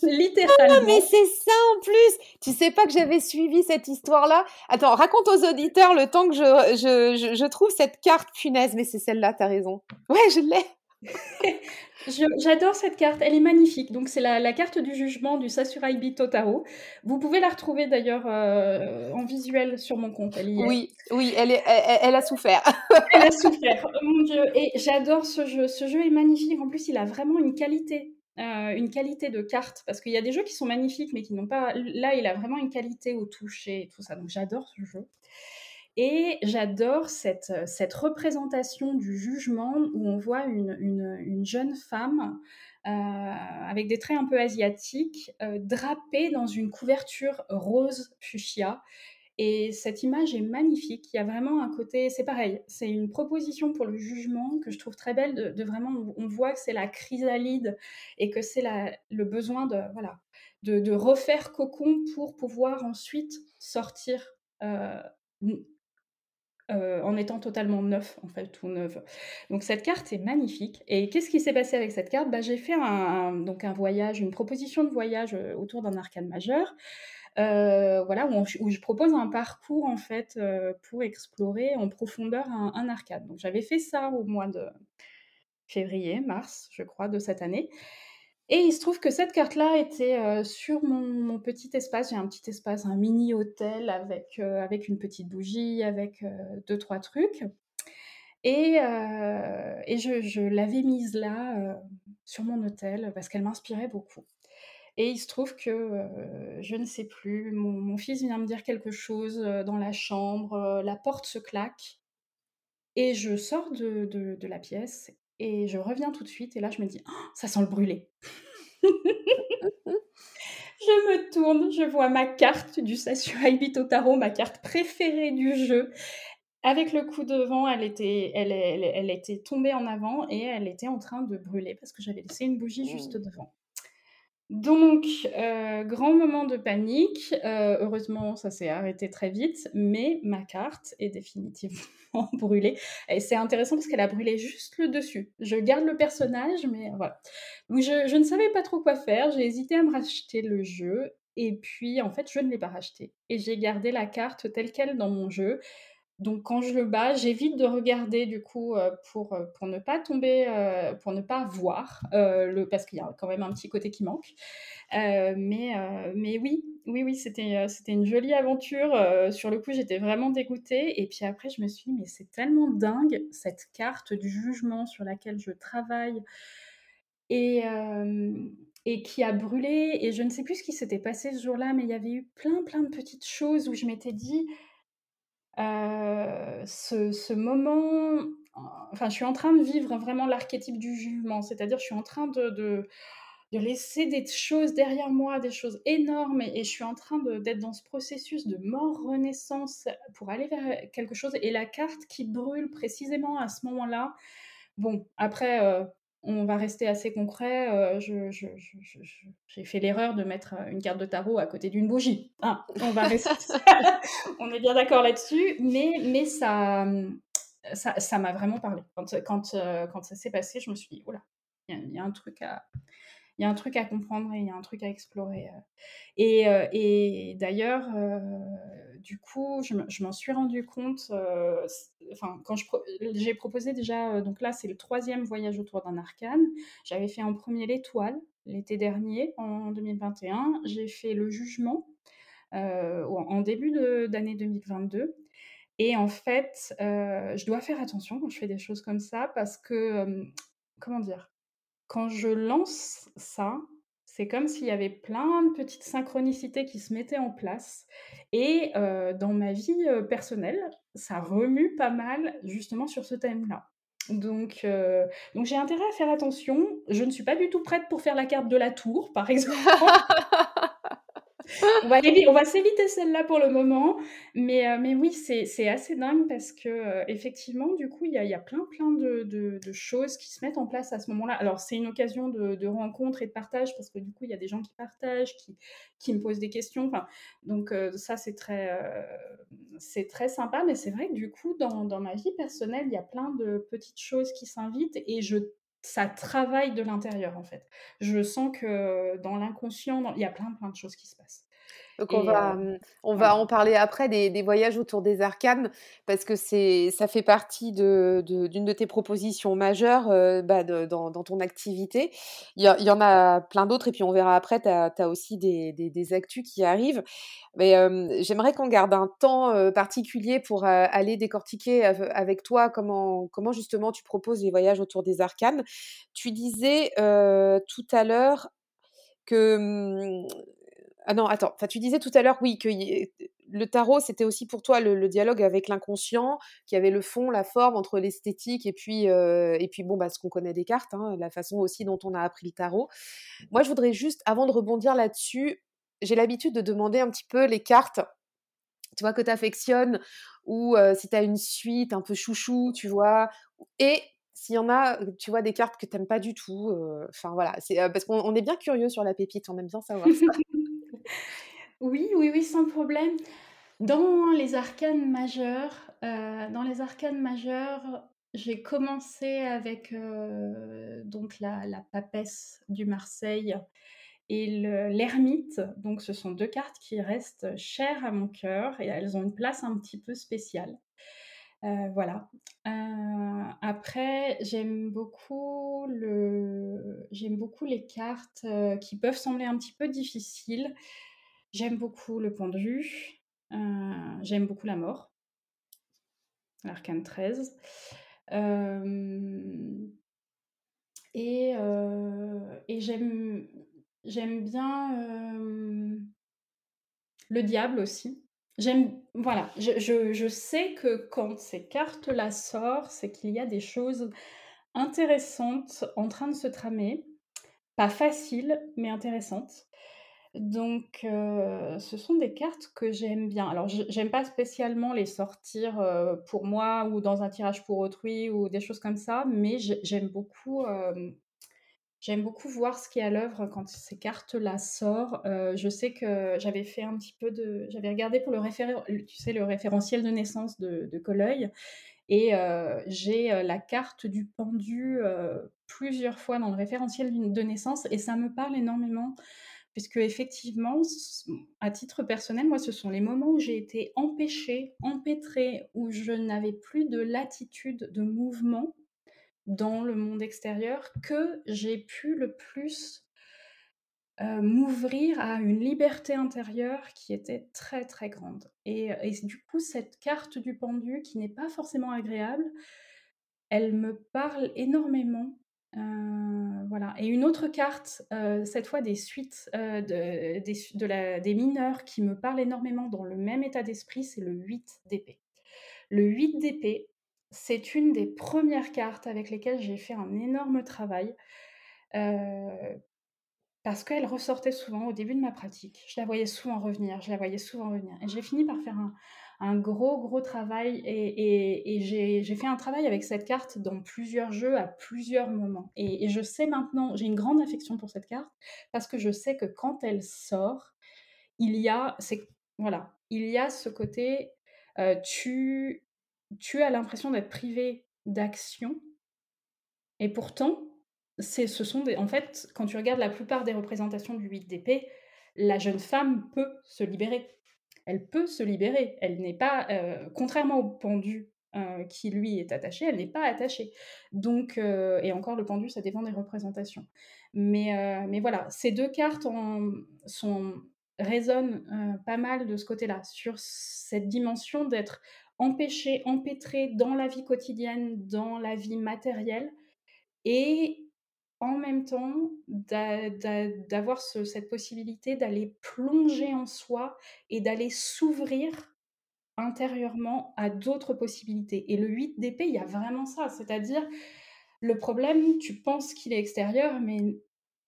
Littéralement. Non, mais c'est ça en plus. Tu sais pas que j'avais suivi cette histoire-là? Attends, raconte aux auditeurs le temps que je, je, je, trouve cette carte punaise. Mais c'est celle-là, t'as raison. Ouais, je l'ai. J'adore cette carte, elle est magnifique. Donc c'est la, carte du jugement du Sasurai Bito Taro. Vous pouvez la retrouver d'ailleurs euh, en visuel sur mon compte. oui, oui, elle, est, elle, a souffert. elle a souffert, oh mon dieu. Et j'adore ce jeu. Ce jeu est magnifique. En plus, il a vraiment une qualité. Euh, une qualité de carte parce qu'il y a des jeux qui sont magnifiques mais qui n'ont pas là il a vraiment une qualité au toucher et tout ça donc j'adore ce jeu et j'adore cette, cette, représentation du jugement où on voit une, une, jeune femme euh, avec des traits un peu asiatiques, euh, drapée dans une couverture rose fuchsia. Et cette image est magnifique. Il y a vraiment un côté, c'est pareil, c'est une proposition pour le jugement que je trouve très belle. De, vraiment, on voit que c'est la chrysalide et que c'est le besoin de voilà de, de, refaire cocon pour pouvoir ensuite sortir euh, euh, en étant totalement neuf, en fait, tout neuf. Donc cette carte est magnifique. Et qu'est-ce qui s'est passé avec cette carte? Bah, J'ai fait un, donc un voyage, une proposition de voyage euh, autour d'un arcane majeur. Euh, voilà, où, je propose un parcours en fait pour explorer en profondeur un, un arcane. Donc j'avais fait ça au mois de février, mars, je crois, de cette année. Et il se trouve que cette carte-là était euh, sur mon, petit espace. J'ai un petit espace, un mini hôtel avec, euh, avec une petite bougie, avec euh, deux, trois trucs. Et, et je, je l'avais mise là, sur mon hôtel, parce qu'elle m'inspirait beaucoup. Et il se trouve que, je ne sais plus, mon fils vient me dire quelque chose, dans la chambre, la porte se claque et je sors de de la pièce et je reviens tout de suite et là je me dis: «Oh, «Ça sent le brûlé». Je me tourne, je vois ma carte du au tarot, ma carte préférée du jeu. Avec le coup de vent, elle était elle elle elle était tombée en avant et elle était en train de brûler parce que j'avais laissé une bougie juste Mmh. devant. Donc, heu, grand moment de panique, heu, heureusement ça s'est arrêté très vite, mais ma carte est définitivement brûlée et c'est intéressant parce qu'elle a brûlé juste le dessus. Je garde le personnage, mais voilà. Je ne savais pas trop quoi faire, j'ai hésité à me racheter le jeu et puis en fait je ne l'ai pas racheté et j'ai gardé la carte telle quelle dans mon jeu. Donc quand je le bats, j'évite de regarder du coup, heu, pour, heu, pour ne pas tomber, heu, pour ne pas voir, le parce qu'il y a quand même un petit côté qui manque. Mais mais oui, oui, oui, c'était, une jolie aventure, sur le coup, j'étais vraiment dégoûtée. Et puis après je me suis dit: «Mais c'est tellement dingue cette carte du jugement sur laquelle je travaille et et qui a brûlé» et je ne sais plus ce qui s'était passé ce jour-là, mais il y avait eu plein, plein de petites choses où je m'étais dit: Heu, ce moment, enfin, je suis en train de vivre vraiment l'archétype du jugement. C'est-à-dire, je suis en train de laisser des choses derrière moi, des choses énormes et je suis en train d'être dans ce processus de mort-renaissance pour aller vers quelque chose et la carte qui brûle précisément à ce moment-là. Bon, après, heu, on va rester assez concret, je j'ai fait l'erreur de mettre, heu, une carte de tarot à côté d'une bougie, hein. On est bien d'accord là-dessus, mais mais ça, m'a vraiment parlé. Quand, ça s'est passé, je me suis dit: «Ouh là, il y a un truc à il y a un truc à comprendre et il y a un truc à explorer», et d'ailleurs, du coup, je me je m'en suis rendu compte, heu, s enfin, quand j'ai proposé déjà, heu, donc là, c'est le troisième voyage autour d'un arcane. J'avais fait en premier l'étoile, l'été dernier, en 2021. J'ai fait le jugement, heu, en début d'année 2022 et en fait, je dois faire attention quand je fais des choses comme ça parce que, comment dire? Quand je lance ça, c'est comme s'il y avait plein de petites synchronicités qui se mettaient en place et heu, dans ma vie, heu, personnelle, ça remue pas mal justement sur ce thème-là. Donc heu, donc j'ai intérêt à faire attention. Je ne suis pas du tout prête pour faire la carte de la tour, par exemple. On va s'éviter celle-là pour le moment, mais heu, mais oui, c'est assez dingue parce que, heu, effectivement, du coup, il y a y a plein, plein de choses qui se mettent en place à ce moment-là. Alors, c'est une occasion de rencontre et de partage parce que, du coup, il y a des gens qui partagent, qui qui me posent des questions, donc heu, ça, c'est très, c'est très sympa, mais c'est vrai que, du coup, dans dans ma vie personnelle, il y a plein de petites choses qui s'invitent et je ça travaille de l'intérieur, en fait. Je sens que dans l'inconscient, il y a plein, plein de choses qui se passent Donc on et va, on va en parler après des des voyages autour des arcanes parce que c'est ça fait partie de d'une de tes propositions majeures, bah, de dans dans ton activité. Il y a il y en a plein d'autres et puis on verra après, tu as aussi des des des actus qui arrivent. Mais, j'aimerais qu'on garde un temps, particulier pour, aller décortiquer ave avec toi comment comment justement tu proposes les voyages autour des arcanes. Tu disais, tout à l'heure que, ah non, attends, enfin, tu disais tout à l'heure, oui, que le tarot, c'était aussi pour toi le dialogue avec l'inconscient, qu'il y avait le fond, la forme entre l'esthétique et puis, heu et puis bon, bah, ce qu'on connaît des cartes, hein, la façon aussi dont on a appris le tarot. Moi, je voudrais juste, avant de rebondir là-dessus, j'ai l'habitude de demander un petit peu les cartes, tu vois, que tu affectionnes ou heu, si tu as une suite un peu chouchou, tu vois? Et s'il y en a, tu vois, des cartes que tu aimes pas du tout, heu, enfin voilà, c'est, parce qu'on on est bien curieux sur la pépite, on aime bien savoir. Oui, oui, oui, sans problème. Dans les arcanes majeures, heu, dans les arcanes majeures, j'ai commencé avec, heu, donc la la papesse du Marseille et le l'ermite. Donc ce sont 2 cartes qui restent chères à mon cœur et elles ont une place un petit peu spéciale. Heu, voilà. Heu, après, j'aime beaucoup les cartes, heu, qui peuvent sembler un petit peu difficiles. J'aime beaucoup le pendu, j'aime beaucoup la mort, l'arcane 13. Hem et j'aime bien, le diable aussi. J'aime voilà, je je sais que quand ces cartes-là sortent, c'est qu'il y a des choses intéressantes en train de se tramer. Pas faciles, mais intéressantes. Donc heu, ce sont des cartes que j'aime bien. Alors j'aime pas spécialement les sortir, heu, pour moi ou dans un tirage pour autrui ou des choses comme ça, mais j'ai j'aime beaucoup, hem, j'aime beaucoup voir ce qui est à l'œuvre quand ces cartes-là sortent. Heu, je sais que j'avais fait un petit peu de j'avais regardé pour le référen tu sais, le référentiel de naissance de de Colleuil et heu, j'ai, heu, la carte du pendu, plusieurs fois dans le référentiel de naissance et ça me parle énormément. Puisque effectivement, à titre personnel, moi, ce sont les moments où j'ai été empêchée, empêtrée, où je n'avais plus de latitude de mouvement dans le monde extérieur que j'ai pu le plus heu, m'ouvrir à une liberté intérieure qui était très, très grande et et du coup, cette carte du pendu qui n'est pas forcément agréable, elle me parle énormément, heu, voilà et une autre carte, heu, cette fois des suites, de des des mineurs qui me parlent énormément dans le même état d'esprit, c'est le 8 d'épée. Le 8 d'épée, c'est une des premières cartes avec lesquelles j'ai fait un énorme travail, heu parce qu'elle ressortait souvent au début de ma pratique. Je la voyais souvent revenir, je la voyais souvent revenir et j'ai fini par faire un gros, gros travail et j'ai fait un travail avec cette carte dans plusieurs jeux à plusieurs moments et je sais maintenant j'ai une grande affection pour cette carte parce que je sais que quand elle sort, il y a voilà, il y a ce côté, heu, tu tu as l'impression d'être privé d'action et pourtant, c'est ce sont des en fait, quand tu regardes la plupart des représentations du 8 d'épée, la jeune femme peut se libérer. Elle peut se libérer. Elle n'est pas, heu, contrairement au pendu, heu, qui lui est attaché, elle n'est pas attachée. Donc heu et encore le pendu, ça dépend des représentations. Mais mais voilà, ces 2 cartes en sont résonnent, pas mal de ce côté-là, sur cette dimension d'être empêché, empêtré dans la vie quotidienne, dans la vie matérielle et en même temps, d'a d'a d'avoir ce cette possibilité d'aller plonger en soi et d'aller s'ouvrir intérieurement à d'autres possibilités. Et le 8 d'épée, il y a vraiment ça, c'est-à-dire le problème, tu penses qu'il est extérieur, mais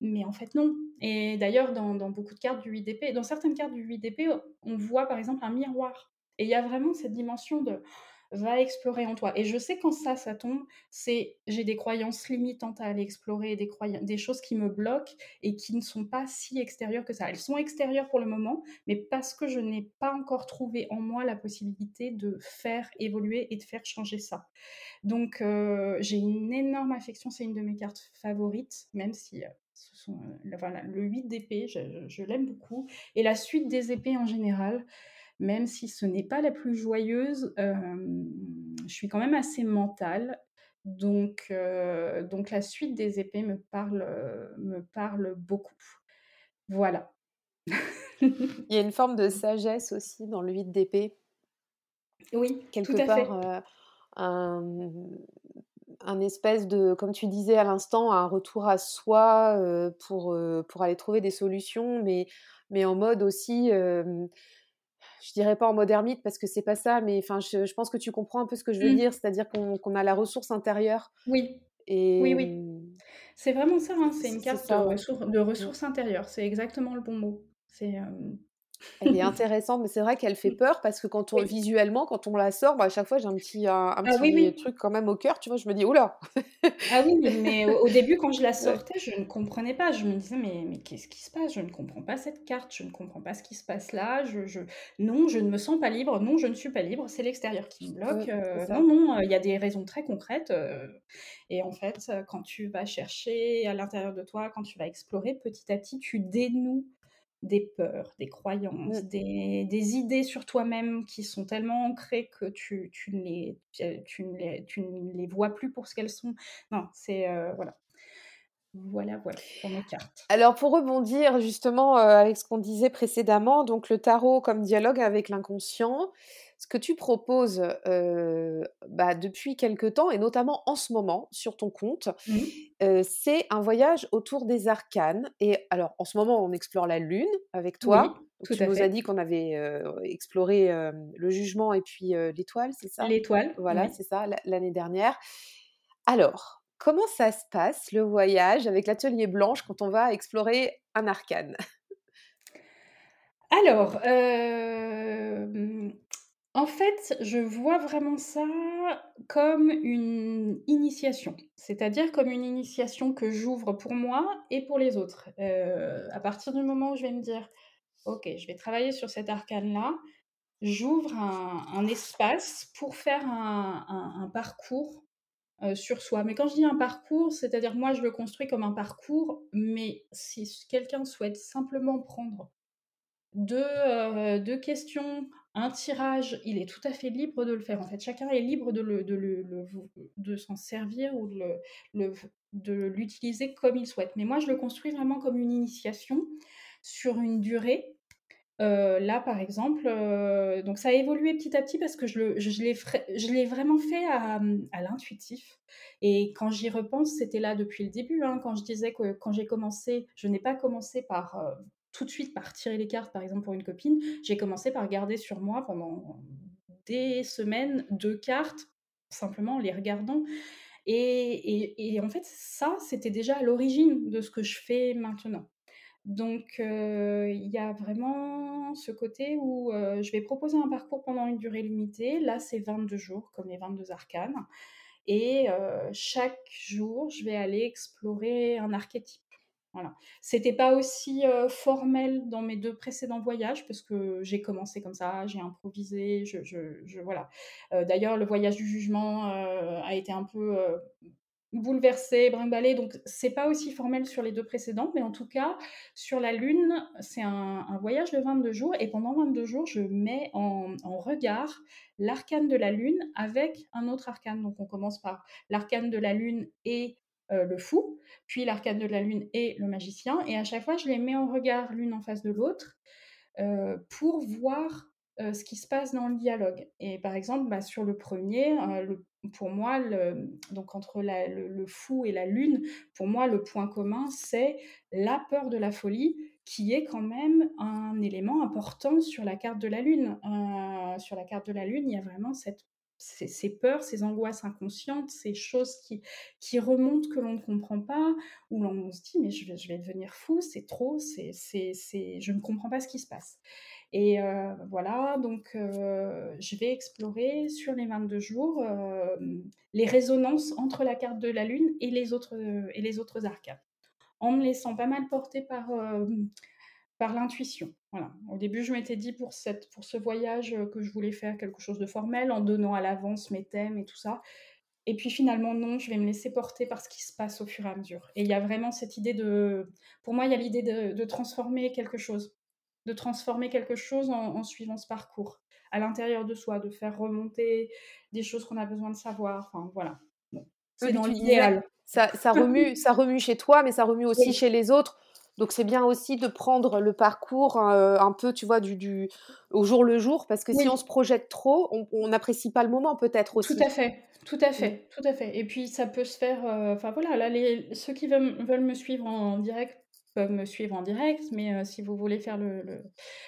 mais en fait non. Et d'ailleurs dans dans beaucoup de cartes du 8 d'épée dans certaines cartes du 8 d'épée, on voit par exemple un miroir et il y a vraiment cette dimension de Va explorer en toi et je sais quand ça, ça tombe, c'est j'ai des croyances limitantes à aller explorer, des choses qui me bloquent et qui ne sont pas si extérieures que ça. Elles sont extérieures pour le moment, mais parce que je n'ai pas encore trouvé en moi la possibilité de faire évoluer et de faire changer ça. Donc heu, j'ai une énorme affection, c'est une de mes cartes favorites, même si, heu, voilà, le 8 d'épée, je l'aime beaucoup et la suite des épées en général, même si ce n'est pas la plus joyeuse, hem, je suis quand même assez mentale. Donc heu, donc la suite des épées me parle, me parle beaucoup. Voilà. Il y a une forme de sagesse aussi dans le 8 d'épée. Oui, tout Quelque à part, fait. heu, un, un espèce de comme tu disais à l'instant, un retour à soi, heu, pour, pour aller trouver des solutions, mais mais en mode aussi, je dirais pas en mode ermite parce que c'est pas ça, mais enfin, je je pense que tu comprends un peu ce que je veux dire. Mmh. C'est-à-dire qu'on a la ressource intérieure Oui. Oui, et oui. C'est vraiment ça, hein, c'est une carte de ouais. de ressources intérieures, c'est exactement le bon mot. C'est, hem Elle est intéressante, mais c'est vrai qu'elle fait Mmh. peur parce que quand on Oui. visuellement, quand on la sort, à chaque fois, j'ai un petit un un Ah oui, petit oui. truc quand même au cœur, tu vois? Je me dis: «Ouh là!» Ah oui, mais mais au au début, quand je la sortais, je ne comprenais pas. Je me disais: «Mais mais qu'est-ce qui se passe? Je ne comprends pas cette carte, je ne comprends pas ce qui se passe là, je je non, je ne me sens pas libre, non, je ne suis pas libre, c'est l'extérieur qui me bloque, heu, non, non, heu, il y a des raisons très concrètes», heu et en fait, quand tu vas chercher à l'intérieur de toi, quand tu vas explorer, petit à petit, tu dénoues des peurs, des croyances, Mmh. des des idées sur toi-même qui sont tellement ancrées que tu tu ne les tu ne les tu ne les vois plus pour ce qu'elles sont. Non, c'est, heu, voilà. Voilà, voilà, pour mes cartes. Alors pour rebondir justement, heu, avec ce qu'on disait précédemment, donc le tarot comme dialogue avec l'inconscient, ce que tu proposes, bah, depuis quelque temps et notamment en ce moment sur ton compte, Mmh. c'est un voyage autour des arcanes et alors en ce moment on explore la lune avec Oui, toi. Donc tout tu à nous as dit qu'on avait, exploré, le jugement et puis, l'étoile, c'est ça? L'étoile, Voilà, oui. c'est ça, l'a l'année dernière. Alors, comment ça se passe le voyage avec l'atelier blanche quand on va explorer un arcane? Alors, en fait, je vois vraiment ça comme une initiation. C'est-à-dire comme une initiation que j'ouvre pour moi et pour les autres. Heu, à partir du moment où je vais me dire: «OK, je vais travailler sur cet arcane-là», j'ouvre un espace pour faire un parcours, heu, sur soi. Mais quand je dis un parcours, c'est-à-dire moi je le construis comme un parcours, mais si quelqu'un souhaite simplement prendre 2, heu, 2 questions, un tirage, il est tout à fait libre de le faire, en fait. Chacun est libre de le de le de s'en servir ou de l'utiliser comme il souhaite. Mais moi, je le construis vraiment comme une initiation sur une durée. Heu, là, par exemple, heu, donc ça a évolué petit à petit parce que je l'ai je vraiment fait à, à l'intuitif et quand j'y repense, c'était là depuis le début, hein. Quand je disais que quand j'ai commencé, je n'ai pas commencé par, heu, tout de suite par tirer les cartes, par exemple, pour une copine. J'ai commencé par garder sur moi pendant des semaines 2 cartes, simplement en les regardant et et en fait, ça, c'était déjà à l'origine de ce que je fais maintenant. Donc, heu, il y a vraiment ce côté où, heu, je vais proposer un parcours pendant une durée limitée. Là, c'est 22 jours, comme les 22 arcanes et heu, chaque jour, je vais aller explorer un archétype. Voilà. C'était pas aussi, formel dans mes 2 précédents voyages parce que j'ai commencé comme ça, j'ai improvisé, je je voilà. D'ailleurs, le voyage du jugement, a été un peu, bouleversé, brinque-ballé, donc c'est pas aussi formel sur les 2 précédents, mais en tout cas, sur la lune, c'est un voyage de 22 jours et pendant 22 jours, je mets en regard l'arcane de la lune avec un autre arcane. Donc on commence par l'arcane de la lune et heu, le fou, puis l'arcane de la lune et le magicien. Et à chaque fois, je les mets en regard l'une en face de l'autre, heu, pour voir, heu, ce qui se passe dans le dialogue. Et par exemple, bah, sur le premier, er pour moi, donc entre le le fou et la lune, pour moi, le point commun, c'est la peur de la folie qui est quand même un élément important sur la carte de la lune. Sur la carte de la lune, il y a vraiment cette ces ces peurs, ces angoisses inconscientes, ces choses qui qui remontent que l'on ne comprend pas, où l'on se dit: «Mais je vais je vais devenir fou, c'est trop, c'est c'est c'est je ne comprends pas ce qui se passe» et heu, voilà, donc heu, je vais explorer sur les 22 jours, hem, les résonances entre la carte de la lune et les autres, et les autres arcanes. En me laissant pas mal porter par, par l'intuition. Voilà. Au début, je m'étais dit pour cette pour ce voyage, heu, que je voulais faire quelque chose de formel, en donnant à l'avance mes thèmes et tout ça et puis finalement non, je vais me laisser porter par ce qui se passe au fur et à mesure et il y a vraiment cette idée de pour moi, il y a l'idée de de transformer quelque chose, de transformer quelque chose en en suivant ce parcours, à l'intérieur de soi, de faire remonter des choses qu'on a besoin de savoir, enfin voilà. Bon, c'est dans l'idéal. ça ça remue ça remue chez toi, mais ça remue aussi Oui, chez les autres. Donc c'est bien aussi de prendre le parcours, heu, un peu, tu vois, du du au jour le jour, parce que si on se projette trop, on n'apprécie pas le moment peut-être Tout à aussi. fait, tout à Mmh. fait, tout à fait et puis ça peut se faire, heu, enfin voilà, là les ceux qui veulent veulent me suivre en direct peuvent me suivre en direct, mais heu, si vous voulez faire le le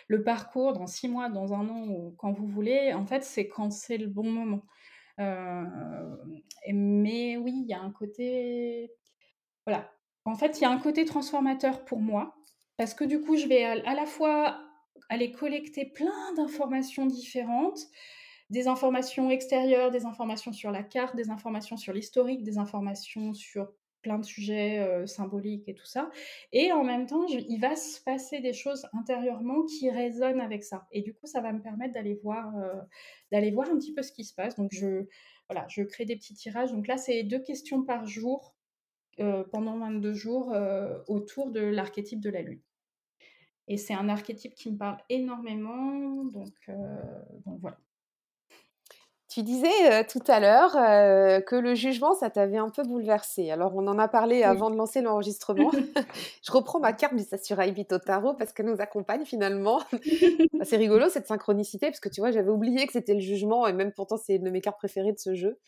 le parcours dans 6 mois, dans un an ou quand vous voulez, en fait, c'est quand c'est le bon moment. Mais oui, il y a un côté voilà. En fait, il y a un côté transformateur pour moi, parce que du coup, je vais à la fois aller collecter plein d'informations différentes, des informations extérieures, des informations sur la carte, des informations sur l'historique, des informations sur plein de sujets, heu, symboliques et tout ça. Et en même temps, il va se passer des choses intérieurement qui résonnent avec ça. Et du coup, ça va me permettre d'aller voir, heu, d'aller voir un petit peu ce qui se passe. Donc je voilà, je crée des petits tirages. Donc là, c'est 2 questions par jour pendant 22 jours, heu, autour de l'archétype de la lune et c'est un archétype qui me parle énormément donc donc voilà. Tu disais tout à l'heure que le jugement, ça t'avait un peu bouleversé. Alors, on en a parlé avant de lancer l'enregistrement. je reprends ma carte du Sakurai Bito Tarot parce qu'elle nous accompagne finalement. C'est rigolo cette synchronicité parce que tu vois, j'avais oublié que c'était le jugement et même pourtant, c'est une de mes cartes préférées de ce jeu.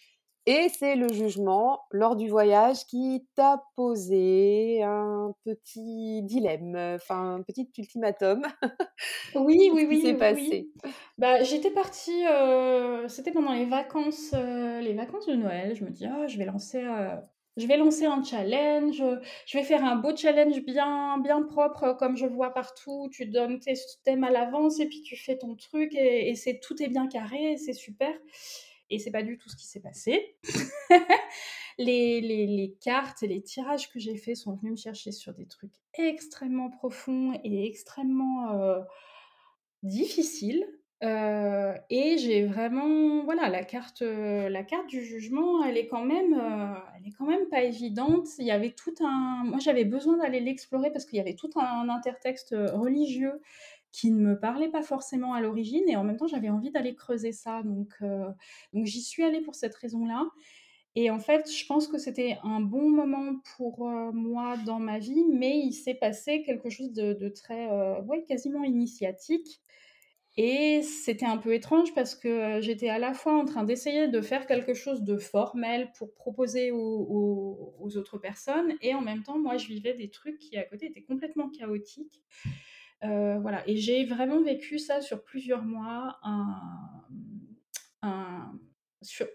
Et c'est le jugement lors du voyage qui t'a posé un petit dilemme, enfin un petit ultimatum. Oui, oui, oui. C'est passé. Bah, j'étais partie, euh, c'était pendant les vacances, euh, les vacances de Noël. Je me dis, oh, je vais lancer, euh, je vais lancer un challenge. Je vais faire un beau challenge bien, bien propre, comme je vois partout. Tu donnes tes thèmes à l'avance et puis tu fais ton truc et, et c'est tout est bien carré, c'est super. Et c'est pas du tout ce qui s'est passé. les, les, les, cartes et les tirages que j'ai faits sont venus me chercher sur des trucs extrêmement profonds et extrêmement euh, difficiles. Euh, et j'ai vraiment, voilà, la carte, euh, la carte du jugement, elle est quand même, elle est quand même pas évidente. Il y avait tout un, moi j'avais besoin d'aller l'explorer parce qu'il y avait tout un intertexte religieux qui ne me parlait pas forcément à l'origine et en même temps j'avais envie d'aller creuser ça. Donc, euh, donc j'y suis allée pour cette raison-là. Et en fait je pense que c'était un bon moment pour euh, moi dans ma vie mais il s'est passé quelque chose de, très euh, ouais, quasiment initiatique. Et c'était un peu étrange parce que j'étais à la fois en train d'essayer de faire quelque chose de formel pour proposer aux, autres personnes et en même temps moi je vivais des trucs qui à côté étaient complètement chaotiques euh, voilà, et j'ai vraiment vécu ça sur plusieurs mois,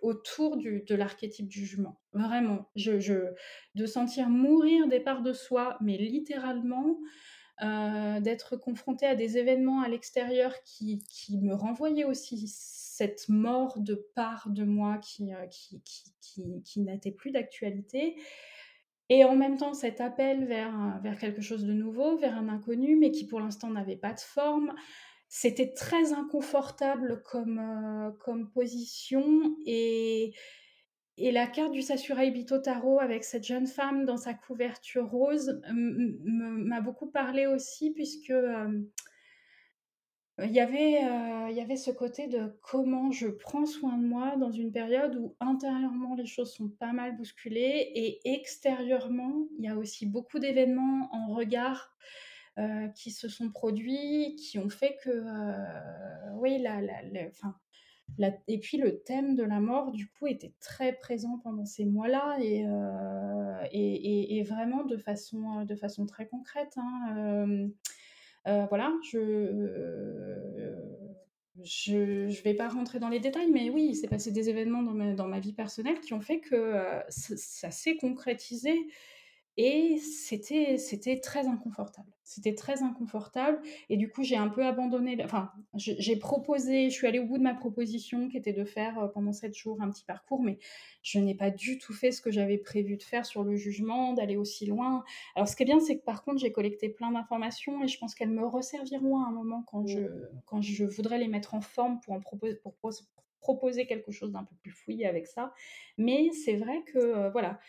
autour de l'archétype du jugement. Vraiment, je, de sentir mourir des parts de soi, mais littéralement, euh, d'être confronté à des événements à l'extérieur qui, me renvoyaient aussi cette mort de part de moi qui, euh, qui, qui n'était plus d'actualité. Et en même temps, cet appel vers, vers quelque chose de nouveau, vers un inconnu, mais qui pour l'instant n'avait pas de forme, c'était très inconfortable comme, euh, position. Et, et la carte du Sasurai Bito Taro avec cette jeune femme dans sa couverture rose m'a beaucoup parlé aussi, puisque euh, il y, avait, euh, y avait ce côté de comment je prends soin de moi dans une période où intérieurement les choses sont pas mal bousculées et extérieurement il y a aussi beaucoup d'événements en regard euh, qui se sont produits, qui ont fait que, euh, oui, la, la, la, et puis le thème de la mort, du coup, était très présent pendant ces mois-là et, et, et, vraiment de façon, de façon très concrète. Hein, voilà, je ne vais pas rentrer dans les détails, mais oui, il s'est passé des événements dans ma, dans ma, vie personnelle qui ont fait que euh, ça s'est concrétisé et c'était, c'était très inconfortable. C'était très inconfortable. Et du coup, j'ai un peu abandonné. Enfin, j'ai proposé, je suis allée au bout de ma proposition qui était de faire euh, pendant sept jours un petit parcours, mais je n'ai pas du tout fait ce que j'avais prévu de faire sur le jugement, d'aller aussi loin. Alors, ce qui est bien, c'est que par contre, j'ai collecté plein d'informations et je pense qu'elles me resserviront à un moment quand je, quand je voudrais les mettre en forme pour, en proposer, pour proposer quelque chose d'un peu plus fouillé avec ça. Mais c'est vrai que, euh, voilà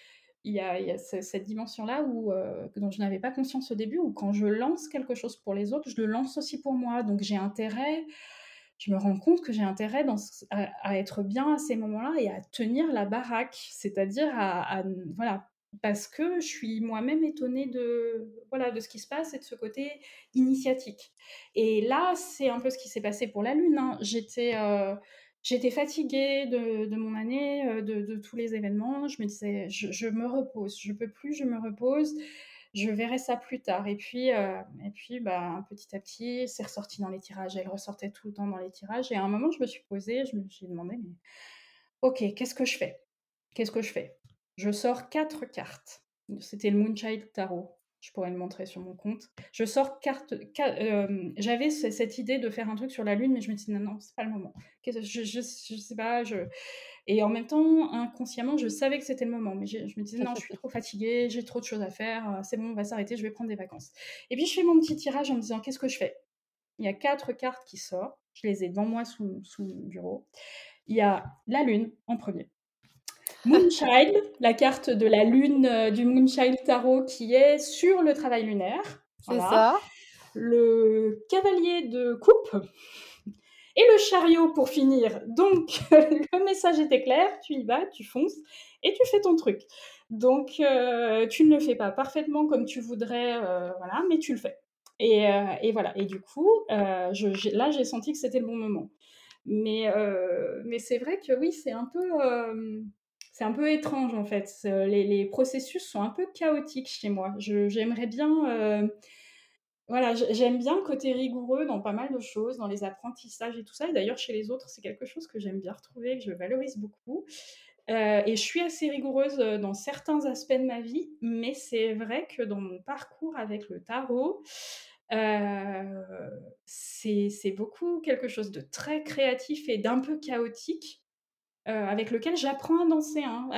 il y a, cette dimension-là euh, dont je n'avais pas conscience au début, où quand je lance quelque chose pour les autres, je le lance aussi pour moi. Donc j'ai intérêt, je me rends compte que j'ai intérêt à, être bien à ces moments-là et à tenir la baraque, c'est-à-dire à, voilà, parce que je suis moi-même étonnée de, voilà, de ce qui se passe et de ce côté initiatique. Et là, c'est un peu ce qui s'est passé pour la Lune. Hein. J'étais... Euh, J'étais fatiguée de, mon année, euh, de, tous les événements. Je me disais, je, me repose, je peux plus, je me repose. Je verrai ça plus tard. Et puis, euh, et puis bah, petit à petit, c'est ressorti dans les tirages. Elle ressortait tout le temps dans les tirages. Et à un moment, je me suis posée, je me suis demandé, mais ok, qu'est-ce que je fais? Qu'est-ce que je fais? Je sors quatre cartes. C'était le Moonchild Tarot. Je pourrais le montrer sur mon compte. Je sors carte. Euh, j'avais cette idée de faire un truc sur la lune, mais je me dis non, non, c'est pas le moment. Je, je, je, sais pas. Je... Et en même temps, inconsciemment, je savais que c'était le moment. Mais je, me disais non, je suis trop fatiguée, j'ai trop de choses à faire. Euh, c'est bon, on va s'arrêter, je vais prendre des vacances. Et puis je fais mon petit tirage en me disant qu'est-ce que je fais? Il y a quatre cartes qui sortent. Je les ai devant moi sous, sous mon bureau. Il y a la lune en premier. Moonchild, la carte de la lune euh, du Moonchild Tarot qui est sur le travail lunaire. C'est ça. Le cavalier de coupe. et le chariot pour finir. Donc, le message était clair, tu y vas, tu fonces et tu fais ton truc. Donc, euh, tu ne le fais pas parfaitement comme tu voudrais, euh, voilà, mais tu le fais. Et, et voilà. Et du coup, je, là, j'ai senti que c'était le bon moment. Mais, mais c'est vrai que oui, c'est un peu c'est un peu étrange en fait. Les, les, processus sont un peu chaotiques chez moi. J'aimerais bien voilà, j'aime bien le côté rigoureux dans pas mal de choses, dans les apprentissages et tout ça. D'ailleurs, chez les autres, c'est quelque chose que j'aime bien retrouver, que je valorise beaucoup. Euh, et je suis assez rigoureuse euh, dans certains aspects de ma vie, mais c'est vrai que dans mon parcours avec le tarot, euh, c'est beaucoup quelque chose de très créatif et d'un peu chaotique, avec lequel j'apprends à danser. Hein.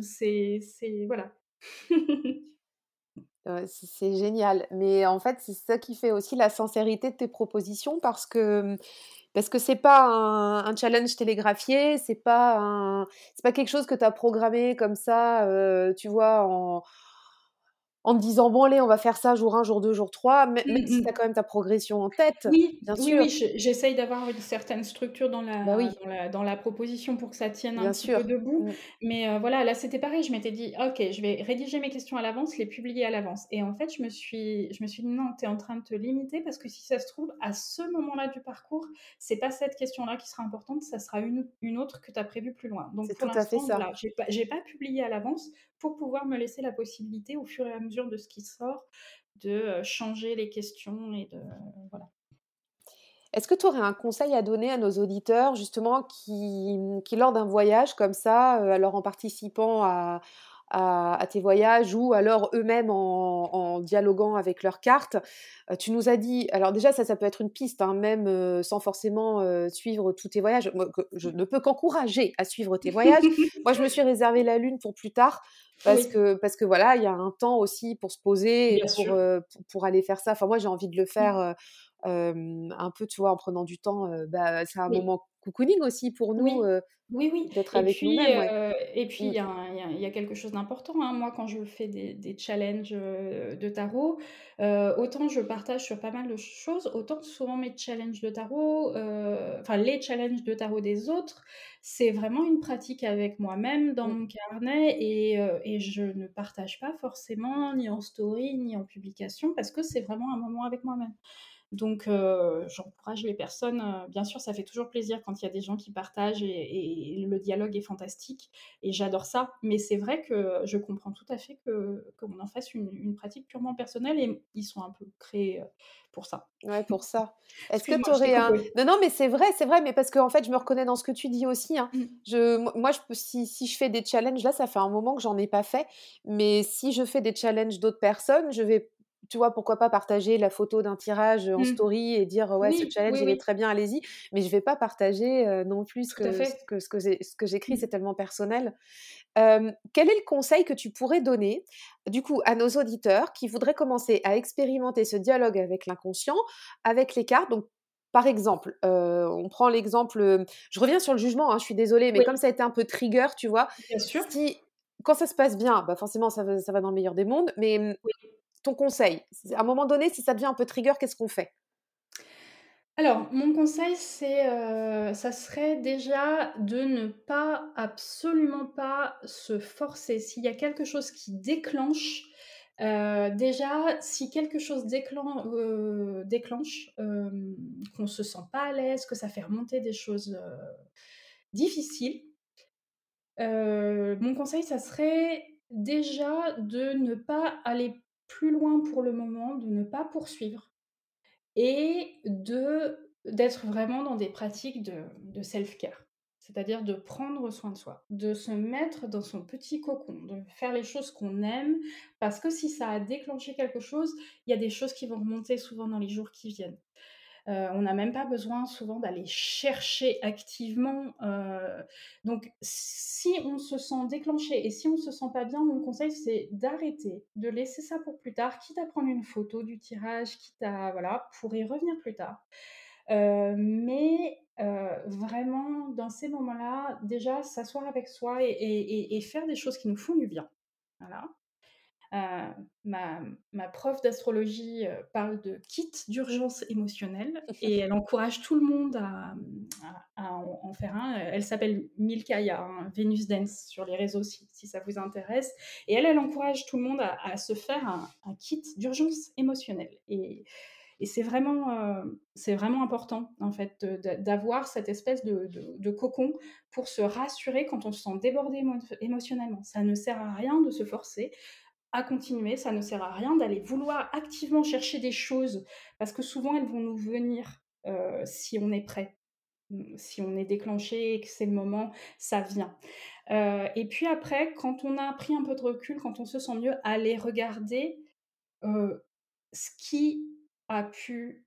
c'est voilà. c'est génial. Mais en fait, c'est ça qui fait aussi la sincérité de tes propositions parce que parce que c'est pas un, challenge télégraphié, c'est pas pas quelque chose que tu as programmé comme ça, tu vois, en, en te disant bon allez on va faire ça jour 1, jour 2, jour 3, même, mmh, si mmh. tu as quand même ta progression en tête. Oui, bien sûr. Oui, j'essaye d'avoir une certaine structure dans la, bah dans la, dans la proposition pour que ça tienne un petit peu debout. Mmh. Mais euh, voilà, là c'était pareil, je m'étais dit ok, je vais rédiger mes questions à l'avance, les publier à l'avance. Et en fait, je me suis, je me suis dit non, tu es en train de te limiter parce que si ça se trouve, à ce moment-là du parcours, c'est pas cette question-là qui sera importante, ça sera une, une autre que tu as prévue plus loin. Donc pour l'instant, voilà, j'ai pas, pas publié à l'avance pour pouvoir me laisser la possibilité au fur et à mesure de ce qui sort de changer les questions et de voilà. Est-ce que tu aurais un conseil à donner à nos auditeurs justement qui, qui lors d'un voyage comme ça, alors en participant à, à, tes voyages ou alors eux-mêmes en, dialoguant avec leurs cartes. Euh, tu nous as dit, alors déjà ça, ça peut être une piste, hein, même euh, sans forcément euh, suivre tous tes voyages. je ne peux qu'encourager à suivre tes voyages. Moi, je me suis réservé la lune pour plus tard parce que parce que voilà, il y a un temps aussi pour se poser et pour, pour, aller faire ça. Enfin, moi, j'ai envie de le mmh. faire. un peu, tu vois, en prenant du temps, bah, c'est un moment cocooning aussi pour nous. Oui, oui. D'être avec nous-mêmes. Euh, et puis, il y, a, quelque chose d'important. Hein. Moi, quand je fais des, challenges euh, de tarot, euh, autant je partage sur pas mal de choses, autant souvent mes challenges de tarot, enfin les challenges de tarot des autres, c'est vraiment une pratique avec moi-même dans mmh. mon carnet et, et, je ne partage pas forcément ni en story ni en publication parce que c'est vraiment un moment avec moi-même. Donc, euh, j'encourage les personnes. Euh, bien sûr, ça fait toujours plaisir quand il y a des gens qui partagent et, le dialogue est fantastique. Et j'adore ça. Mais c'est vrai que je comprends tout à fait qu'on en fasse une, pratique purement personnelle et ils sont un peu créés euh, pour ça. Ouais, pour ça. Est-ce que tu aurais un. Non, non, mais c'est vrai, c'est vrai. Mais parce qu'en en fait, je me reconnais dans ce que tu dis aussi. Hein. Mmh. Je, moi, je, si, si je fais des challenges, là, ça fait un moment que j'en ai pas fait. Mais si je fais des challenges d'autres personnes, je vais tu vois, pourquoi pas partager la photo d'un tirage en mmh. story et dire ouais, ce challenge, il est très bien, allez-y. Mais je vais pas partager non plus ce que, ce que, ce que j'écris, mmh. c'est tellement personnel. quel est le conseil que tu pourrais donner, du coup, à nos auditeurs qui voudraient commencer à expérimenter ce dialogue avec l'inconscient, avec les cartes Donc, par exemple, on prend l'exemple, je reviens sur le jugement, hein, je suis désolée, mais comme ça a été un peu trigger, tu vois, bien sûr. Si, quand ça se passe bien, bah forcément, ça va, ça va dans le meilleur des mondes, mais ton conseil? À un moment donné, si ça devient un peu trigger, qu'est-ce qu'on fait? Alors, mon conseil, c'est, euh, ça serait déjà de ne pas, absolument pas se forcer. S'il y a quelque chose qui déclenche, euh, déjà, si quelque chose euh, déclenche, qu'on se sent pas à l'aise, que ça fait remonter des choses difficiles, mon conseil, ça serait déjà de ne pas aller plus loin pour le moment, de ne pas poursuivre et de d'être vraiment dans des pratiques de, self-care. C'est-à-dire de prendre soin de soi, de se mettre dans son petit cocon, de faire les choses qu'on aime, parce que si ça a déclenché quelque chose, il y a des choses qui vont remonter souvent dans les jours qui viennent. Euh, on n'a même pas besoin souvent d'aller chercher activement. Euh, donc, si on se sent déclenché et si on ne se sent pas bien, mon conseil, c'est d'arrêter, de laisser ça pour plus tard, quitte à prendre une photo du tirage, quitte à, voilà, pour y revenir plus tard. Euh, mais vraiment, dans ces moments-là, déjà, s'asseoir avec soi et, faire des choses qui nous font du bien. Voilà. Euh, ma, ma, prof d'astrologie euh, parle de kit d'urgence émotionnelle et elle encourage tout le monde à, en, faire un. Elle s'appelle Milka, il y a un Venus Dance sur les réseaux si, ça vous intéresse. Et elle, elle encourage tout le monde à, se faire un, kit d'urgence émotionnelle. Et, et c'est vraiment, euh, vraiment important, en fait, d'avoir cette espèce de, de, cocon pour se rassurer quand on se sent débordé émotionnellement. Ça ne sert à rien de se forcer à continuer. Ça ne sert à rien d'aller vouloir activement chercher des choses parce que souvent elles vont nous venir euh, si on est prêt, si on est déclenché et que c'est le moment, ça vient. Euh, et puis après, quand on a pris un peu de recul, quand on se sent mieux, aller regarder euh, ce qui a pu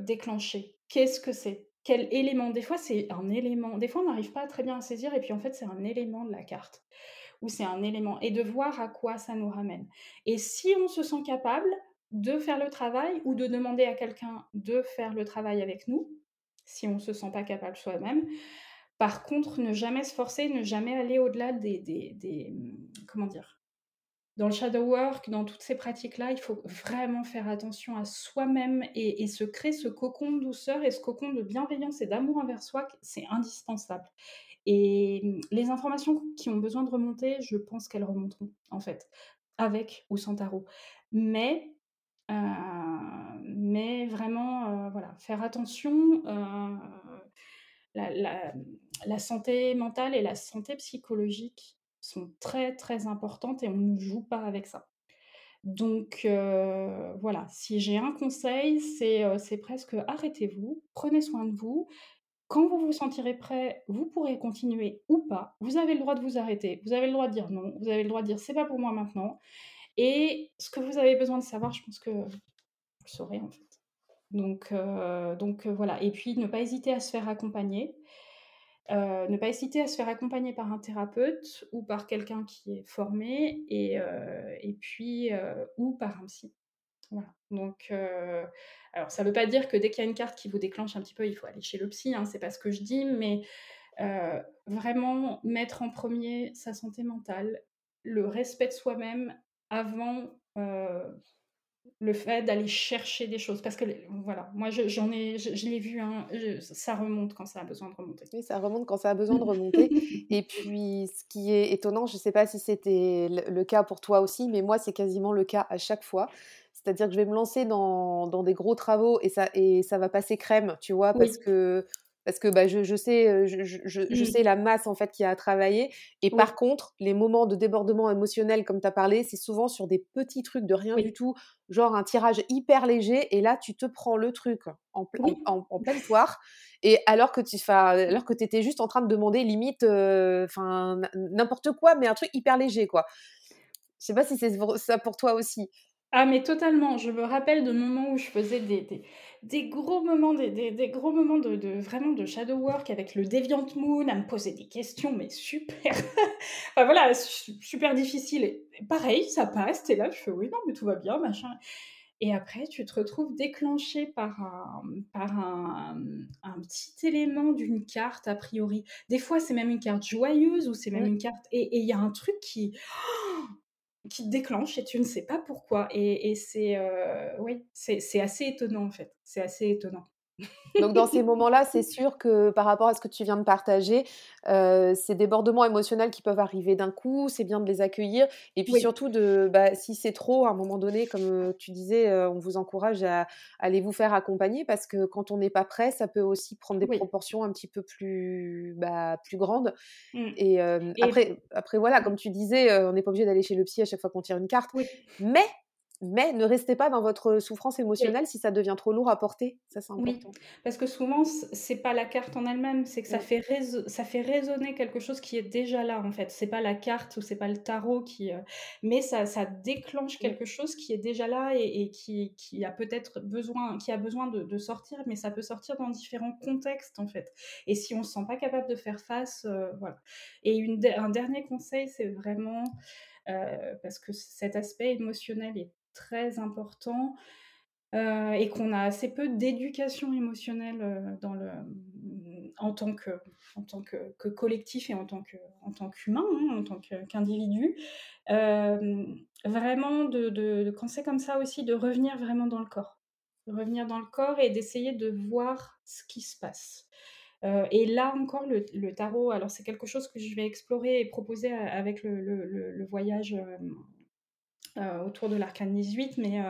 déclencher. Qu'est-ce que c'est? Quel élément? Des fois, c'est un élément. Des fois, on n'arrive pas très bien à saisir, et puis en fait, c'est un élément de la carte ou c'est un élément, et de voir à quoi ça nous ramène. Et si on se sent capable de faire le travail ou de demander à quelqu'un de faire le travail avec nous, si on ne se sent pas capable soi-même, par contre, ne jamais se forcer, ne jamais aller au-delà des, des, des, comment dire, dans le shadow work, dans toutes ces pratiques-là, il faut vraiment faire attention à soi-même et, et, se créer ce cocon de douceur et ce cocon de bienveillance et d'amour envers soi, c'est indispensable. Et les informations qui ont besoin de remonter, je pense qu'elles remonteront, en fait, avec ou sans tarot. Mais, euh, mais vraiment, euh, voilà, faire attention. Euh, la, la, santé mentale et la santé psychologique sont très, très importantes et on ne joue pas avec ça. Donc voilà, si j'ai un conseil, c'est presque arrêtez-vous, prenez soin de vous, quand vous vous sentirez prêt, vous pourrez continuer ou pas. Vous avez le droit de vous arrêter. Vous avez le droit de dire non. Vous avez le droit de dire c'est pas pour moi maintenant. Et ce que vous avez besoin de savoir, je pense que vous le saurez en fait. Donc, euh, euh, voilà. Et puis ne pas hésiter à se faire accompagner. Euh, ne pas hésiter à se faire accompagner par un thérapeute ou par quelqu'un qui est formé et puis ou par un psy. Voilà. Donc, alors ça ne veut pas dire que dès qu'il y a une carte qui vous déclenche un petit peu, il faut aller chez le psy, hein, c'est pas ce que je dis, mais vraiment mettre en premier sa santé mentale, le respect de soi-même avant le fait d'aller chercher des choses. Parce que, voilà, moi, j'en ai, je, l'ai vu, hein, ça remonte quand ça a besoin de remonter. Oui, ça remonte quand ça a besoin de remonter. Et puis, ce qui est étonnant, je ne sais pas si c'était le, cas pour toi aussi, mais moi, c'est quasiment le cas à chaque fois. C'est-à-dire que je vais me lancer dans, dans, des gros travaux et ça, et ça va passer crème, tu vois, parce que parce que bah, je, je, sais, je, je, je mmh. sais la masse en fait qui a travaillé. Et par contre, les moments de débordement émotionnel, comme tu as parlé, c'est souvent sur des petits trucs de rien du tout, genre un tirage hyper léger. Et là, tu te prends le truc en, en, en, pleine poire. Et alors que tu alors que étais juste en train de demander limite, enfin n'importe quoi, mais un truc hyper léger, quoi. Je sais pas si c'est ça pour toi aussi. Ah mais totalement, je me rappelle de moments où je faisais des, des, des gros moments, des, des, des gros moments de, de, vraiment de shadow work avec le Deviant Moon, à me poser des questions, mais super, enfin voilà, super difficile. Et pareil, ça passe, t'es là, je fais oui, non, mais tout va bien, machin. Et après, tu te retrouves déclenché par un, par un, un petit élément d'une carte, a priori. Des fois, c'est même une carte joyeuse ou c'est même une carte... Et il y a un truc qui qui te déclenche et tu ne sais pas pourquoi. Et, et c'est euh, c'est assez étonnant en fait. C'est assez étonnant. Donc dans ces moments-là, c'est sûr que par rapport à ce que tu viens de partager, euh, ces débordements émotionnels qui peuvent arriver d'un coup, c'est bien de les accueillir. Et puis surtout, de, bah, si c'est trop, à un moment donné, comme euh, tu disais, euh, on vous encourage à, aller vous faire accompagner parce que quand on n'est pas prêt, ça peut aussi prendre des proportions un petit peu plus, bah, plus grandes. Mmh. Et, après, après, voilà, comme tu disais, on n'est pas obligé d'aller chez le psy à chaque fois qu'on tire une carte. Mais mais ne restez pas dans votre souffrance émotionnelle si ça devient trop lourd à porter. Ça, c'est important. Oui, parce que souvent, c'est pas la carte en elle-même, c'est que ça, fait ça fait résonner quelque chose qui est déjà là, en fait. C'est pas la carte ou c'est pas le tarot qui. Euh, mais ça, ça déclenche quelque chose qui est déjà là et, qui, qui, a peut-être besoin, qui a besoin de, sortir, mais ça peut sortir dans différents contextes, en fait. Et si on se sent pas capable de faire face, euh, voilà. Et une, un dernier conseil, c'est vraiment. Euh, parce que cet aspect émotionnel est très important euh, et qu'on a assez peu d'éducation émotionnelle euh, dans, le, en tant que, en tant que, collectif et en tant, que, en tant qu'humain, hein, en tant qu'individu. vraiment, de, de, quand c'est comme ça aussi, de revenir vraiment dans le corps. Revenir dans le corps et d'essayer de voir ce qui se passe. et là encore, le, tarot, alors c'est quelque chose que je vais explorer et proposer avec le voyage autour de l'arcane 18, mais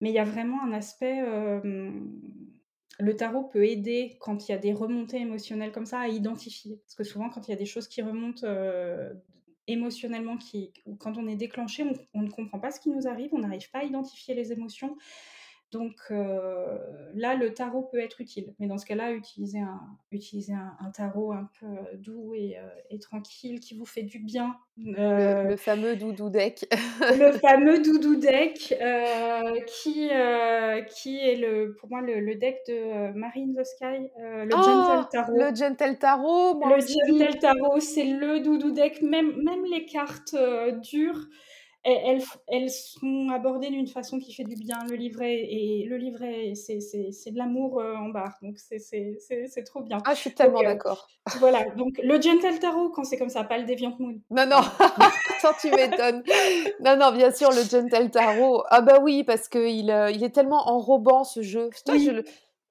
mais il y a vraiment un aspect le tarot peut aider quand il y a des remontées émotionnelles comme ça à identifier. Parce que souvent, quand il y a des choses qui remontent euh, émotionnellement, qui, quand on est déclenché, on, ne comprend pas ce qui nous arrive, on n'arrive pas à identifier les émotions. Donc euh, là, le tarot peut être utile. Mais dans ce cas-là, utiliser un, un, tarot un peu euh, doux et, euh, et, tranquille qui vous fait du bien. Le, fameux doudou deck. le fameux doudou deck qui, qui est le, pour moi le, deck de Marine the Sky, le oh, Gentle Tarot. Le Gentle Tarot, Le Gentle Tarot, c'est le doudou deck. Même, même les cartes dures elles, elles, sont abordées d'une façon qui fait du bien. Le livret, et le livret c'est de l'amour euh, en barre, donc c'est trop bien. Ah, je suis tellement euh, d'accord. Voilà, donc le Gentle Tarot, quand c'est comme ça, pas le Deviant Moon. Non, non, tu m'étonnes. Non, non, bien sûr, le Gentle Tarot. Ah bah oui, parce qu'il euh, il est tellement enrobant ce jeu. je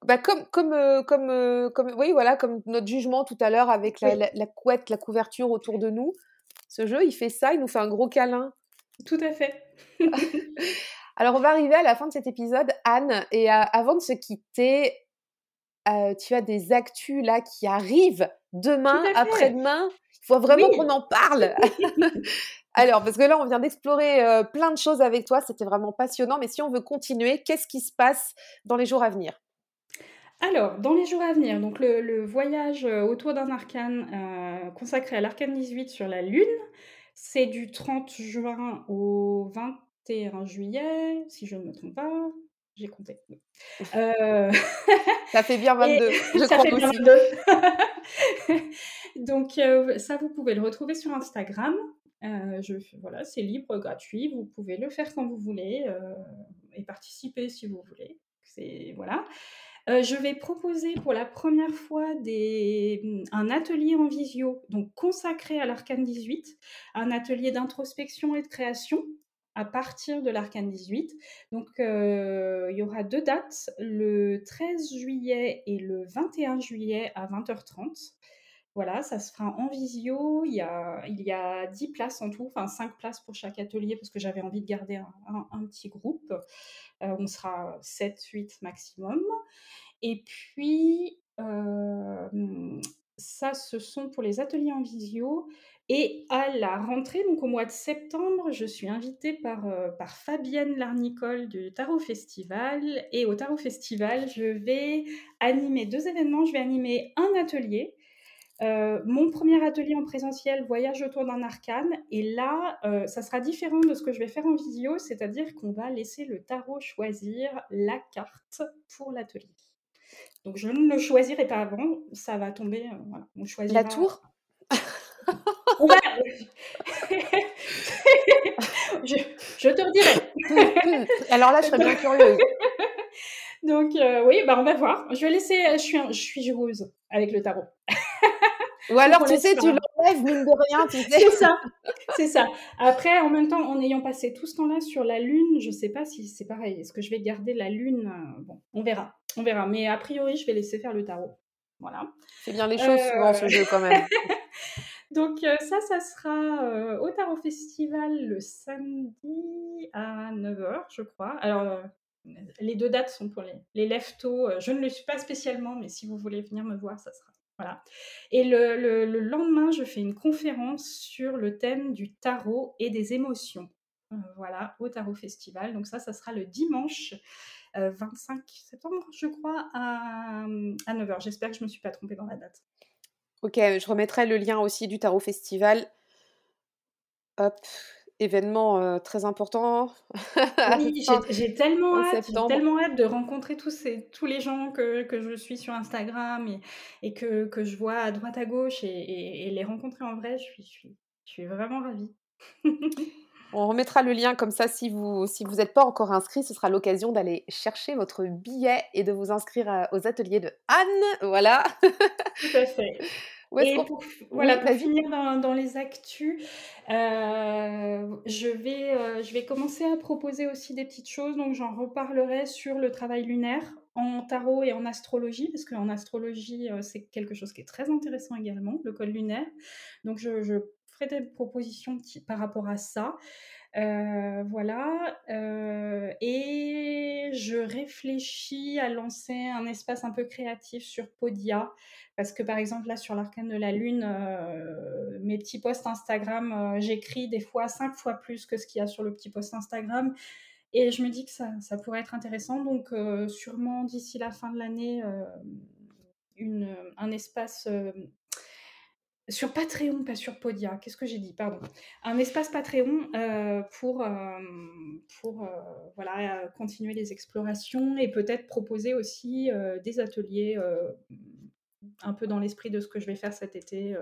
Bah comme comme comme comme oui voilà comme notre jugement tout à l'heure avec la, la, couette la couverture autour de nous ce jeu il fait ça il nous fait un gros câlin tout à fait. Alors, on va arriver à la fin de cet épisode, Anne, et euh, avant de se quitter, euh, tu as des actus là qui arrivent demain, après-demain. Il faut vraiment qu'on en parle. Alors, parce que là, on vient d'explorer euh, plein de choses avec toi, c'était vraiment passionnant, mais si on veut continuer, qu'est-ce qui se passe dans les jours à venir? Alors, dans les jours à venir, donc le, le voyage autour d'un arcane consacré à l'arcane 18 sur la Lune, c'est du 30 juin au 21 juillet, si je ne me trompe pas. J'ai compté. Euh, ça fait bien 22. je ça fait bien 22. Donc, euh, ça, vous pouvez le retrouver sur Instagram. Euh, je, voilà, c'est libre, gratuit. Vous pouvez le faire quand vous voulez et participer si vous voulez. C'est voilà. Euh, je vais proposer pour la première fois un atelier en visio, donc consacré à l'arcane 18, un atelier d'introspection et de création à partir de l'arcane 18. Donc, euh, il y aura deux dates, le 13 juillet et le 21 juillet à 20h30. Voilà, ça se fera en visio. Il y a, il y a 10 places en tout, enfin 5 places pour chaque atelier parce que j'avais envie de garder un, petit groupe. Euh, on sera 7, 8 maximum. Et puis, euh, ça, ce sont pour les ateliers en visio. Et à la rentrée, donc au mois de septembre, je suis invitée par, euh, par Fabienne Larnicole du Tarot Festival. Et au Tarot Festival, je vais animer deux événements. Je vais animer un atelier euh, mon premier atelier en présentiel, voyage autour d'un arcane. Et là, euh, ça sera différent de ce que je vais faire en vidéo, c'est-à-dire qu'on va laisser le tarot choisir la carte pour l'atelier. Donc je ne le choisirai pas avant, ça va tomber. Euh, voilà, on choisira... La tour? Je, je, te redirai. Alors là, je serais bien curieuse. Donc oui, bah on va voir. Je vais laisser. Je suis, je suis joueuse avec le tarot. Ou alors, tu sais, tu l'enlèves, mine de rien, tu sais. C'est ça, c'est ça. Après, en même temps, en ayant passé tout ce temps-là sur la Lune, je sais pas si c'est pareil. Est-ce que je vais garder la Lune euh, Bon, on verra, on verra. Mais a priori, je vais laisser faire le tarot. Voilà. C'est bien les choses souvent, ce jeu, quand même. Donc euh, ça, ça sera euh, au Tarot Festival le samedi à 9h, je crois. Alors, les deux dates sont pour les, les leftos. Je ne le suis pas spécialement, mais si vous voulez venir me voir, ça sera voilà. Et le, lendemain, je fais une conférence sur le thème du tarot et des émotions. Euh, voilà, au Tarot Festival. Donc ça, ça sera le dimanche 25 euh, septembre, je crois, à, à 9h. J'espère que je ne me suis pas trompée dans la date. Ok, je remettrai le lien aussi du Tarot Festival. Hop, événement très important. oui, j'ai tellement hâte, tellement hâte de rencontrer tous, ces, tous les gens que, que je suis sur Instagram et, et que, que, je vois à droite à gauche et, et, les rencontrer en vrai. Je suis, je suis, je suis vraiment ravie. On remettra le lien comme ça si vous si vous n'êtes pas encore inscrit, ce sera l'occasion d'aller chercher votre billet et de vous inscrire aux ateliers de Anne. Voilà. Tout à fait. Pour, voilà, pour finir dans, les actus, euh, je, vais, euh, je vais commencer à proposer aussi des petites choses. Donc, j'en reparlerai sur le travail lunaire en tarot et en astrologie, parce qu'en astrologie, euh, c'est quelque chose qui est très intéressant également, le code lunaire. Donc, je, je ferai des propositions par rapport à ça. Euh, voilà. Euh, et je réfléchis à lancer un espace un peu créatif sur Podia. Parce que par exemple, là, sur l'arcane de la Lune, euh, mes petits posts Instagram, j'écris des fois cinq fois plus que ce qu'il y a sur le petit post Instagram. Et je me dis que ça, ça pourrait être intéressant. Donc, sûrement d'ici la fin de l'année, un espace sur Patreon, pas sur Podia. Qu'est-ce que j'ai dit Pardon. Un espace Patreon euh, pour, euh, pour euh, voilà, continuer les explorations et peut-être proposer aussi des ateliers un peu dans l'esprit de ce que je vais faire cet été.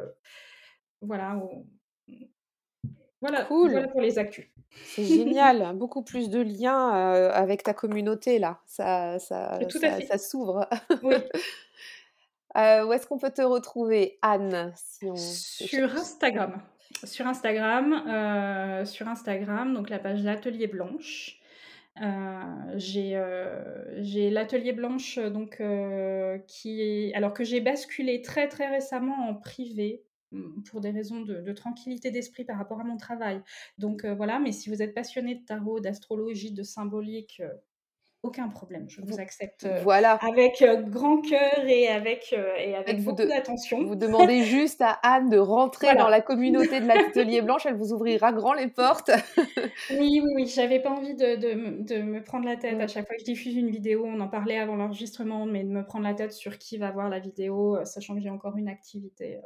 voilà. Voilà, cool. pour les actus. C'est génial, beaucoup plus de liens avec ta communauté là, ça, ça, ça, ça s'ouvre. Oui. Euh, où est-ce qu'on peut te retrouver, Anne Sur Instagram. Sur Instagram, euh, sur Instagram, donc la page L'Atelier Blanche. Euh, j'ai l'atelier blanche donc qui alors que j'ai basculé très très récemment en privé mm, pour des raisons de, tranquillité d'esprit par rapport à mon travail. Donc voilà, mais si vous êtes passionné de tarot, d'astrologie, de symbolique, aucun problème, je vous accepte euh, voilà. avec euh, grand cœur et avec, euh, et avec beaucoup d'attention. Vous demandez juste à Anne de rentrer dans la communauté de l'atelier blanche, elle vous ouvrira grand les portes. oui, oui, oui, j'avais pas envie de, de, de, me prendre la tête à chaque fois que je diffuse une vidéo, on en parlait avant l'enregistrement, mais de me prendre la tête sur qui va voir la vidéo, sachant que j'ai encore une activité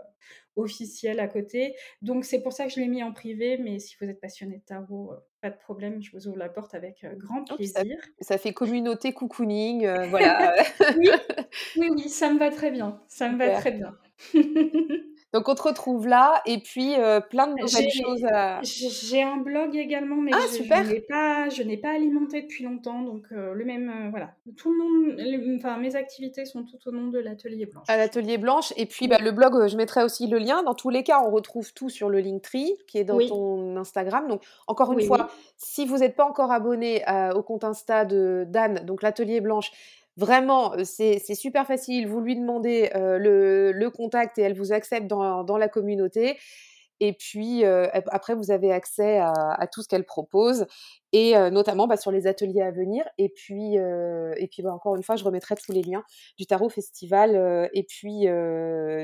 officielle à côté. Donc c'est pour ça que je l'ai mis en privé, mais si vous êtes passionné de tarot, pas de problème, je vous ouvre la porte avec grand plaisir. ça, fait communauté cocooning, voilà. oui, oui, oui, ça me va très bien, ça me va très bien. Donc on te retrouve là et puis euh, plein de nouvelles choses à... J'ai un blog également, mais ah, je, n'ai pas, alimenté depuis longtemps. Donc euh, le même, euh, voilà. Tout le monde, enfin mes activités sont tout au nom de l'atelier blanche. À l'atelier blanche et puis bah, le blog, je mettrai aussi le lien. Dans tous les cas, on retrouve tout sur le Linktree qui est dans ton Instagram. Donc encore une fois, si vous n'êtes pas encore abonné au compte Insta de Dan, donc l'atelier blanche, Vraiment, c'est super facile. Vous lui demandez le, contact et elle vous accepte dans, la communauté. Et puis après, vous avez accès à, tout ce qu'elle propose et notamment bah, sur les ateliers à venir. Et puis, et puis bah, encore une fois, je remettrai tous les liens du Tarot Festival et puis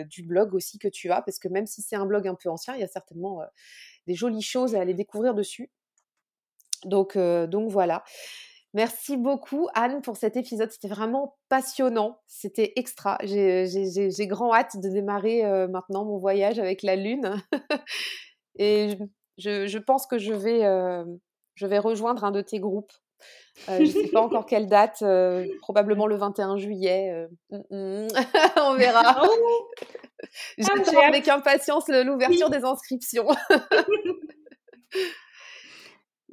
du blog aussi que tu as, parce que même si c'est un blog un peu ancien, il y a certainement des jolies choses à aller découvrir dessus. Donc voilà. Merci beaucoup Anne pour cet épisode. C'était vraiment passionnant. C'était extra. J'ai grand hâte de démarrer euh, maintenant mon voyage avec la Lune. Et je, pense que je vais, euh, je vais rejoindre un de tes groupes. Euh, je ne sais pas encore quelle date, probablement le 21 juillet. Mm, mm. On verra. Oh J'attends avec impatience l'ouverture des inscriptions.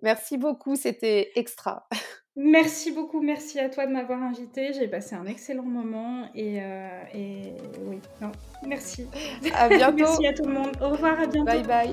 Merci beaucoup, c'était extra. Merci beaucoup, merci à toi de m'avoir invité. J'ai passé un excellent moment et, euh, et oui, non, merci. À bientôt. merci à tout le monde. Au revoir, à bientôt. Bye bye.